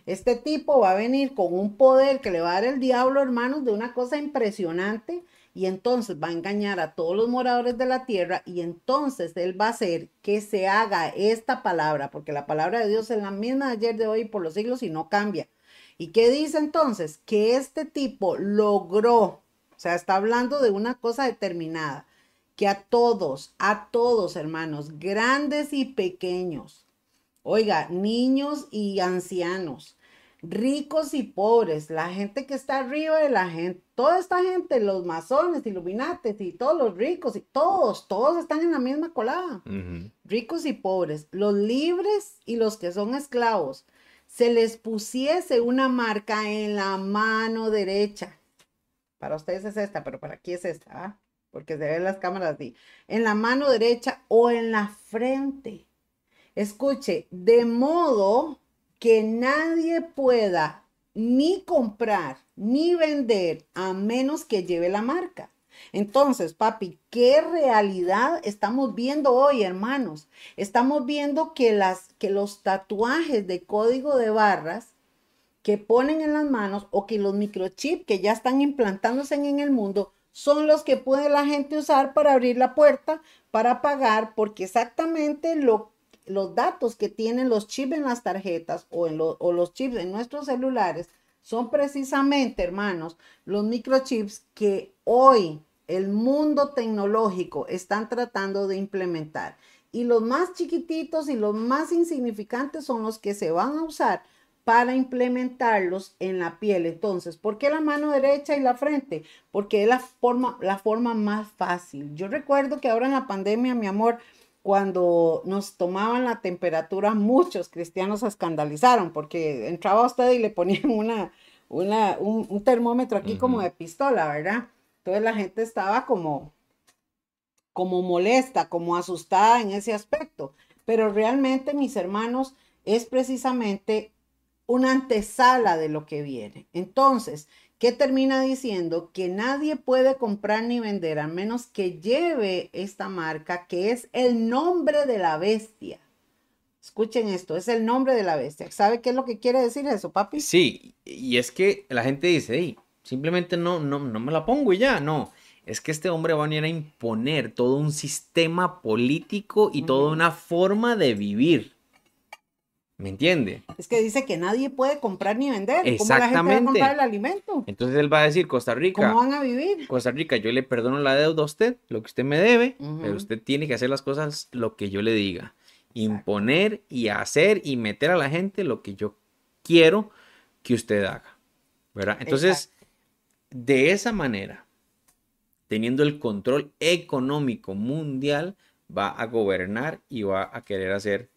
Este tipo va a venir con un poder que le va a dar el diablo, hermanos, de una cosa impresionante. Y entonces va a engañar a todos los moradores de la tierra y entonces él va a hacer que se haga esta palabra, porque la palabra de Dios es la misma de ayer, de hoy, por los siglos y no cambia. ¿Y qué dice entonces? Que este tipo logró, o sea, está hablando de una cosa determinada, que a todos, a todos hermanos, grandes y pequeños, oiga, niños y ancianos, ricos y pobres, la gente que está arriba de la gente, toda esta gente, los masones, iluminates y todos los ricos y todos, todos están en la misma colada, ricos y pobres, los libres y los que son esclavos, se les pusiese una marca en la mano derecha. Para ustedes es esta, pero para aquí es esta, ¿ah? porque se ven las cámaras así. En la mano derecha o en la frente. Escuche, de modo que nadie pueda ni comprar ni vender a menos que lleve la marca. Entonces, papi, ¿qué realidad estamos viendo hoy, hermanos? Estamos viendo que, las, que los tatuajes de código de barras que ponen en las manos o que los microchips que ya están implantándose en el mundo son los que puede la gente usar para abrir la puerta, para pagar, porque exactamente los datos que tienen los chips en las tarjetas o, en o los chips en nuestros celulares son precisamente, hermanos, los microchips que hoy el mundo tecnológico están tratando de implementar. Y los más chiquititos y los más insignificantes son los que se van a usar para implementarlos en la piel. Entonces, ¿por qué la mano derecha y la frente? Porque es la forma, la forma más fácil. Yo recuerdo que ahora en la pandemia, mi amor, cuando nos tomaban la temperatura, muchos cristianos se escandalizaron porque entraba usted y le ponían una, una, un, termómetro aquí como de pistola, ¿verdad? Entonces la gente estaba como, como molesta, como asustada en ese aspecto. Pero realmente, mis hermanos, es precisamente una antesala de lo que viene. Entonces, ¿qué termina diciendo? Que nadie puede comprar ni vender a menos que lleve esta marca, que es el nombre de la bestia. Escuchen esto, es el nombre de la bestia. ¿Sabe qué es lo que quiere decir eso, papi? Sí, y es que la gente dice, simplemente no, no, no me la pongo y ya, no. Es que este hombre va a venir a imponer todo un sistema político y toda una forma de vivir. ¿Me entiende? Es que dice que nadie puede comprar ni vender. Exactamente. ¿Cómo la gente va a comprar el alimento? Entonces él va a decir, Costa Rica. ¿Cómo van a vivir? Costa Rica, yo le perdono la deuda a usted, lo que usted me debe, pero usted tiene que hacer las cosas lo que yo le diga. Imponer y hacer y meter a la gente lo que yo quiero que usted haga. ¿Verdad? Entonces, de esa manera, teniendo el control económico mundial, va a gobernar y va a querer hacer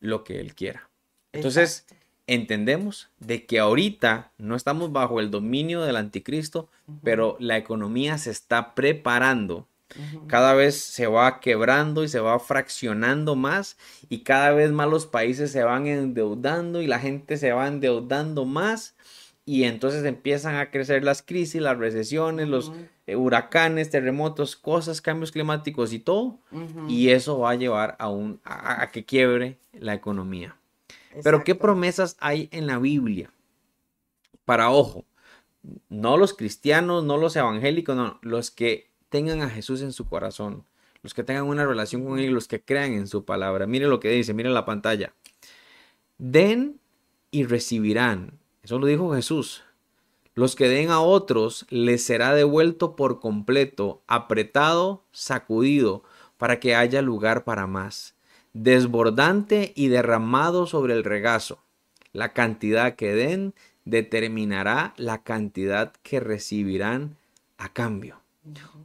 lo que él quiera. Entonces, entendemos de que ahorita no estamos bajo el dominio del anticristo, pero la economía se está preparando. Cada vez se va quebrando y se va fraccionando más y cada vez más los países se van endeudando y la gente se va endeudando más y entonces empiezan a crecer las crisis, las recesiones, los eh, huracanes, terremotos, cosas, cambios climáticos y todo. Y eso va a llevar a, un, a que quiebre la economía. Pero ¿qué promesas hay en la Biblia? Para ojo, no los cristianos, no los evangélicos, no, los que tengan a Jesús en su corazón, los que tengan una relación con Él, los que crean en su palabra. Mire lo que dice, mire la pantalla. Den y recibirán. Eso lo dijo Jesús. Los que den a otros les será devuelto por completo, apretado, sacudido, para que haya lugar para más desbordante y derramado sobre el regazo. La cantidad que den determinará la cantidad que recibirán a cambio.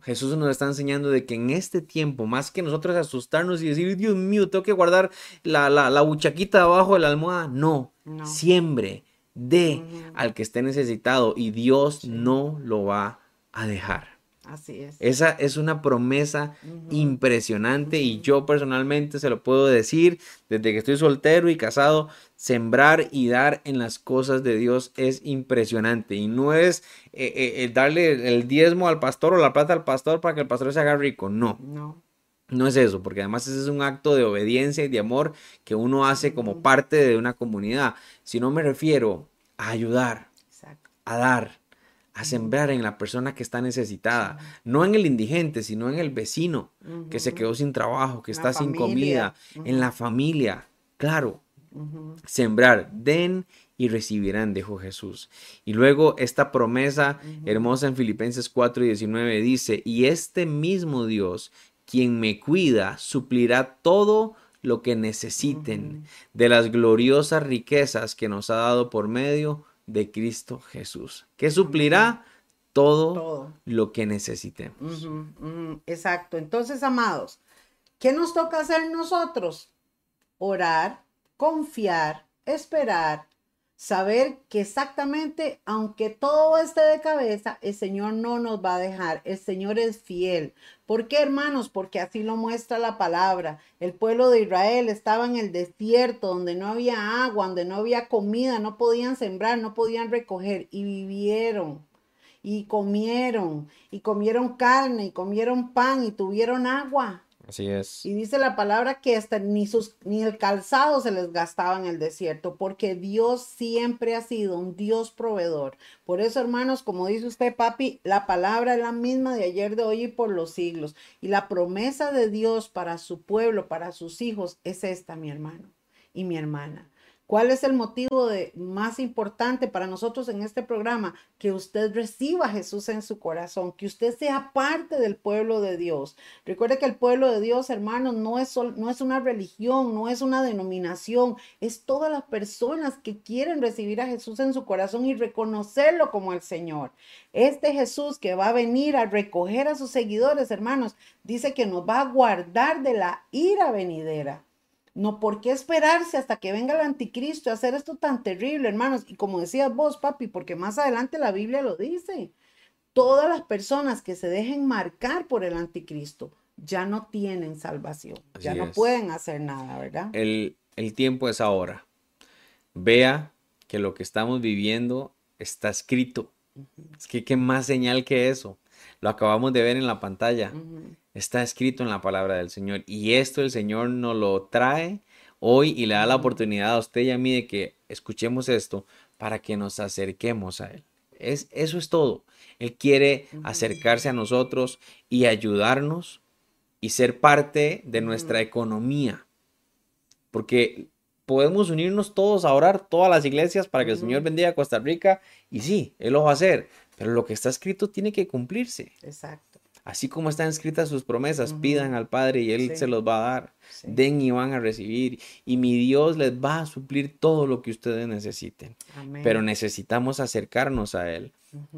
Jesús nos está enseñando de que en este tiempo, más que nosotros asustarnos y decir, Dios mío, tengo que guardar la, la, buchaquita abajo de la almohada, no, siembre, dé al que esté necesitado y Dios no lo va a dejar. Así es. Esa es una promesa impresionante y yo personalmente se lo puedo decir desde que estoy soltero y casado, sembrar y dar en las cosas de Dios es impresionante y no es eh, eh, eh, darle el diezmo al pastor o la plata al pastor para que el pastor se haga rico, no. No. No es eso, porque además ese es un acto de obediencia y de amor que uno hace como parte de una comunidad. Si no me refiero a ayudar, a dar, a sembrar en la persona que está necesitada, no en el indigente, sino en el vecino que se quedó sin trabajo, que está sin comida, en la familia, claro. Sembrar, den y recibirán, dijo Jesús. Y luego esta promesa hermosa en Filipenses 4 y 19 dice, y este mismo Dios, quien me cuida, suplirá todo lo que necesiten de las gloriosas riquezas que nos ha dado por medio de Cristo Jesús, que suplirá todo, lo que necesitemos. Exacto. Entonces, amados, ¿qué nos toca hacer nosotros? Orar, confiar, esperar, saber que exactamente, aunque todo esté de cabeza, el Señor no nos va a dejar. El Señor es fiel. ¿Por qué, hermanos? Porque así lo muestra la palabra. El pueblo de Israel estaba en el desierto, donde no había agua, donde no había comida, no podían sembrar, no podían recoger y vivieron. Y comieron, y comieron carne, y comieron pan, y tuvieron agua. Así es. Y dice la palabra que hasta ni, sus, ni el calzado se les gastaba en el desierto, porque Dios siempre ha sido un Dios proveedor. Por eso, hermanos, como dice usted, papi, la palabra es la misma de ayer, de hoy y por los siglos. Y la promesa de Dios para su pueblo, para sus hijos, es esta, mi hermano y mi hermana. ¿Cuál es el motivo de, más importante para nosotros en este programa? Que usted reciba a Jesús en su corazón, que usted sea parte del pueblo de Dios. Recuerde que el pueblo de Dios, hermanos, no es, no es una religión, no es una denominación, es todas las personas que quieren recibir a Jesús en su corazón y reconocerlo como el Señor. Este Jesús que va a venir a recoger a sus seguidores, hermanos, dice que nos va a guardar de la ira venidera. No, ¿por qué esperarse hasta que venga el anticristo y hacer esto tan terrible, hermanos? Y como decías vos, papi, porque más adelante la Biblia lo dice. Todas las personas que se dejen marcar por el anticristo ya no tienen salvación, ya no pueden hacer nada, ¿verdad? El, el tiempo es ahora. Vea que lo que estamos viviendo está escrito. Es que qué más señal que eso. Lo acabamos de ver en la pantalla. Está escrito en la palabra del Señor. Y esto el Señor nos lo trae hoy y le da la oportunidad a usted y a mí de que escuchemos esto para que nos acerquemos a Él. Es, eso es todo. Él quiere acercarse a nosotros y ayudarnos y ser parte de nuestra economía. Porque podemos unirnos todos a orar, todas las iglesias, para que el Señor bendiga a Costa Rica. Y sí, Él lo va a hacer. Pero lo que está escrito tiene que cumplirse. Exacto. Así como están escritas sus promesas, pidan al Padre y Él se los va a dar. Den y van a recibir. Y mi Dios les va a suplir todo lo que ustedes necesiten. Pero necesitamos acercarnos a Él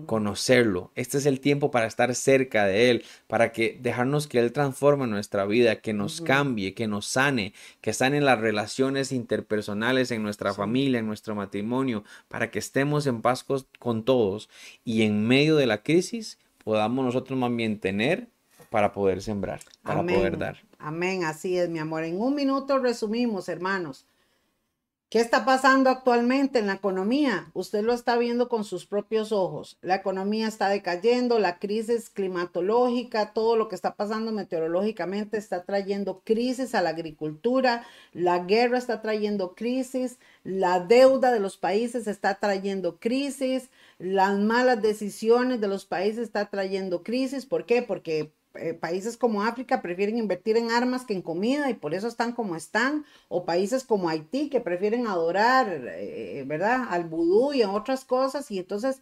conocerlo. Este es el tiempo para estar cerca de Él, para que dejarnos que Él transforme nuestra vida, que nos cambie, que nos sane, que sane las relaciones interpersonales en nuestra familia, en nuestro matrimonio, para que estemos en paz con todos y en medio de la crisis podamos nosotros más bien tener para poder sembrar, para poder dar. Amén, así es, mi amor. En un minuto resumimos, hermanos. ¿Qué está pasando actualmente en la economía? Usted lo está viendo con sus propios ojos. La economía está decayendo, la crisis climatológica, todo lo que está pasando meteorológicamente está trayendo crisis a la agricultura, la guerra está trayendo crisis, la deuda de los países está trayendo crisis, las malas decisiones de los países está trayendo crisis. ¿Por qué? Porque eh, países como África prefieren invertir en armas que en comida y por eso están como están, o países como Haití que prefieren adorar, eh, ¿verdad? Al vudú y a otras cosas, y entonces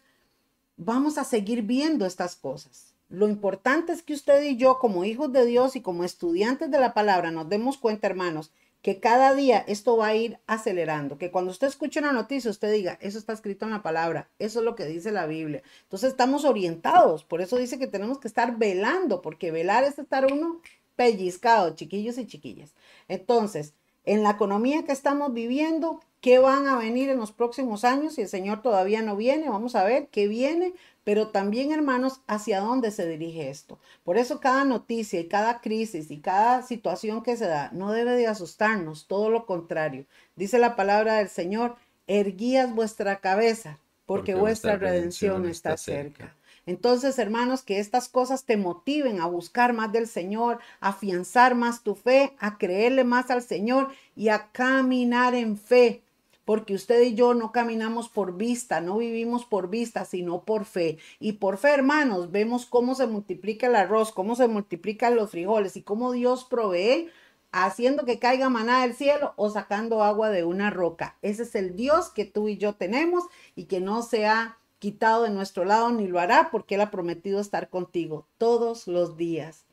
vamos a seguir viendo estas cosas. Lo importante es que usted y yo, como hijos de Dios y como estudiantes de la palabra, nos demos cuenta, hermanos, que cada día esto va a ir acelerando, que cuando usted escuche una noticia, usted diga, eso está escrito en la palabra, eso es lo que dice la Biblia. Entonces estamos orientados, por eso dice que tenemos que estar velando, porque velar es estar uno pellizcado, chiquillos y chiquillas. Entonces, en la economía que estamos viviendo, qué van a venir en los próximos años, si el Señor todavía no viene, vamos a ver qué viene, pero también, hermanos, hacia dónde se dirige esto. Por eso cada noticia y cada crisis y cada situación que se da no debe de asustarnos, todo lo contrario. Dice la palabra del Señor, erguías vuestra cabeza, porque, vuestra, redención, está cerca. Entonces, hermanos, que estas cosas te motiven a buscar más del Señor, a afianzar más tu fe, a creerle más al Señor y a caminar en fe porque usted y yo no caminamos por vista, no vivimos por vista, sino por fe. Y por fe, hermanos, vemos cómo se multiplica el arroz, cómo se multiplican los frijoles y cómo Dios provee haciendo que caiga maná del cielo o sacando agua de una roca. Ese es el Dios que tú y yo tenemos y que no se ha quitado de nuestro lado ni lo hará porque Él ha prometido estar contigo todos los días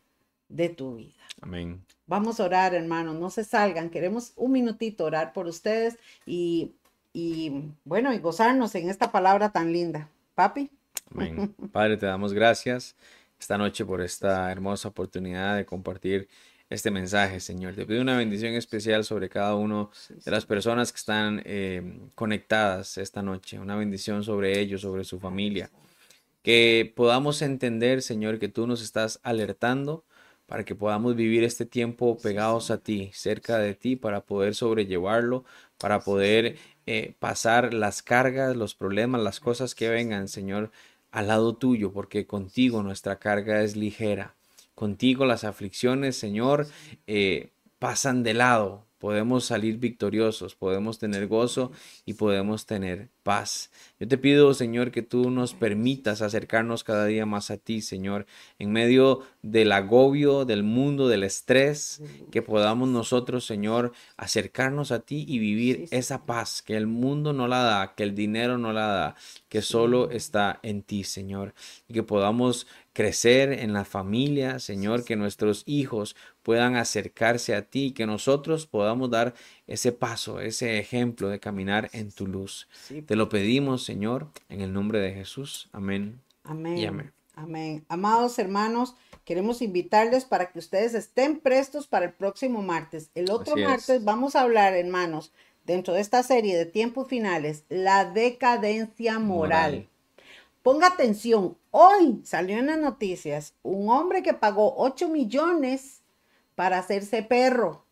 de tu vida. Amén. Vamos a orar, hermanos, no se salgan. Queremos un minutito orar por ustedes y, bueno, y gozarnos en esta palabra tan linda. Papi. Amén. Padre, te damos gracias esta noche por esta hermosa oportunidad de compartir este mensaje, Señor. Te pido una bendición especial sobre cada uno de las personas que están eh, conectadas esta noche. Una bendición sobre ellos, sobre su familia. Que podamos entender, Señor, que tú nos estás alertando para que podamos vivir este tiempo pegados a ti, cerca de ti, para poder sobrellevarlo, para poder eh, pasar las cargas, los problemas, las cosas que vengan, Señor, al lado tuyo, porque contigo nuestra carga es ligera. Contigo las aflicciones, Señor, eh, pasan de lado, podemos salir victoriosos, podemos tener gozo y podemos tener paz. Yo te pido, Señor, que tú nos permitas acercarnos cada día más a ti, Señor, en medio del agobio, del mundo, del estrés, que podamos nosotros, Señor, acercarnos a ti y vivir esa paz que el mundo no la da, que el dinero no la da, que solo está en ti, Señor, y que podamos crecer en la familia, Señor, que nuestros hijos puedan acercarse a ti, que nosotros podamos dar ese paso, ese ejemplo de caminar en tu luz. Te lo pedimos, Señor, en el nombre de Jesús. Amén. Amén. amén. Amén. Amados hermanos, queremos invitarles para que ustedes estén prestos para el próximo martes. El otro martes vamos a hablar, hermanos, dentro de esta serie de tiempos finales, la decadencia moral. Ponga atención, hoy salió en las noticias un hombre que pagó 8 millones para hacerse perro.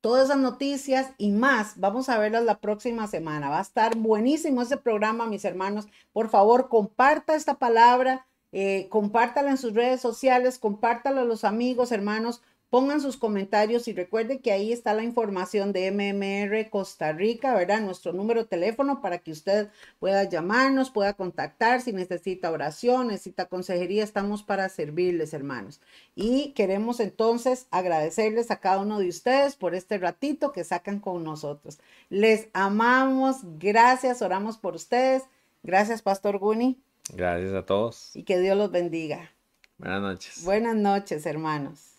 Todas esas noticias y más, vamos a verlas la próxima semana. Va a estar buenísimo ese programa, mis hermanos. Por favor, comparta esta palabra, eh, compártala en sus redes sociales, compártala a los amigos, hermanos Pongan sus comentarios y recuerde que ahí está la información de MMR Costa Rica, ¿verdad? Nuestro número de teléfono para que usted pueda llamarnos, pueda contactar si necesita oración, necesita consejería, estamos para servirles, hermanos. Y queremos entonces agradecerles a cada uno de ustedes por este ratito que sacan con nosotros. Les amamos, gracias, oramos por ustedes. Gracias, Pastor Guni. Gracias a todos. Y que Dios los bendiga. Buenas noches. Buenas noches, hermanos.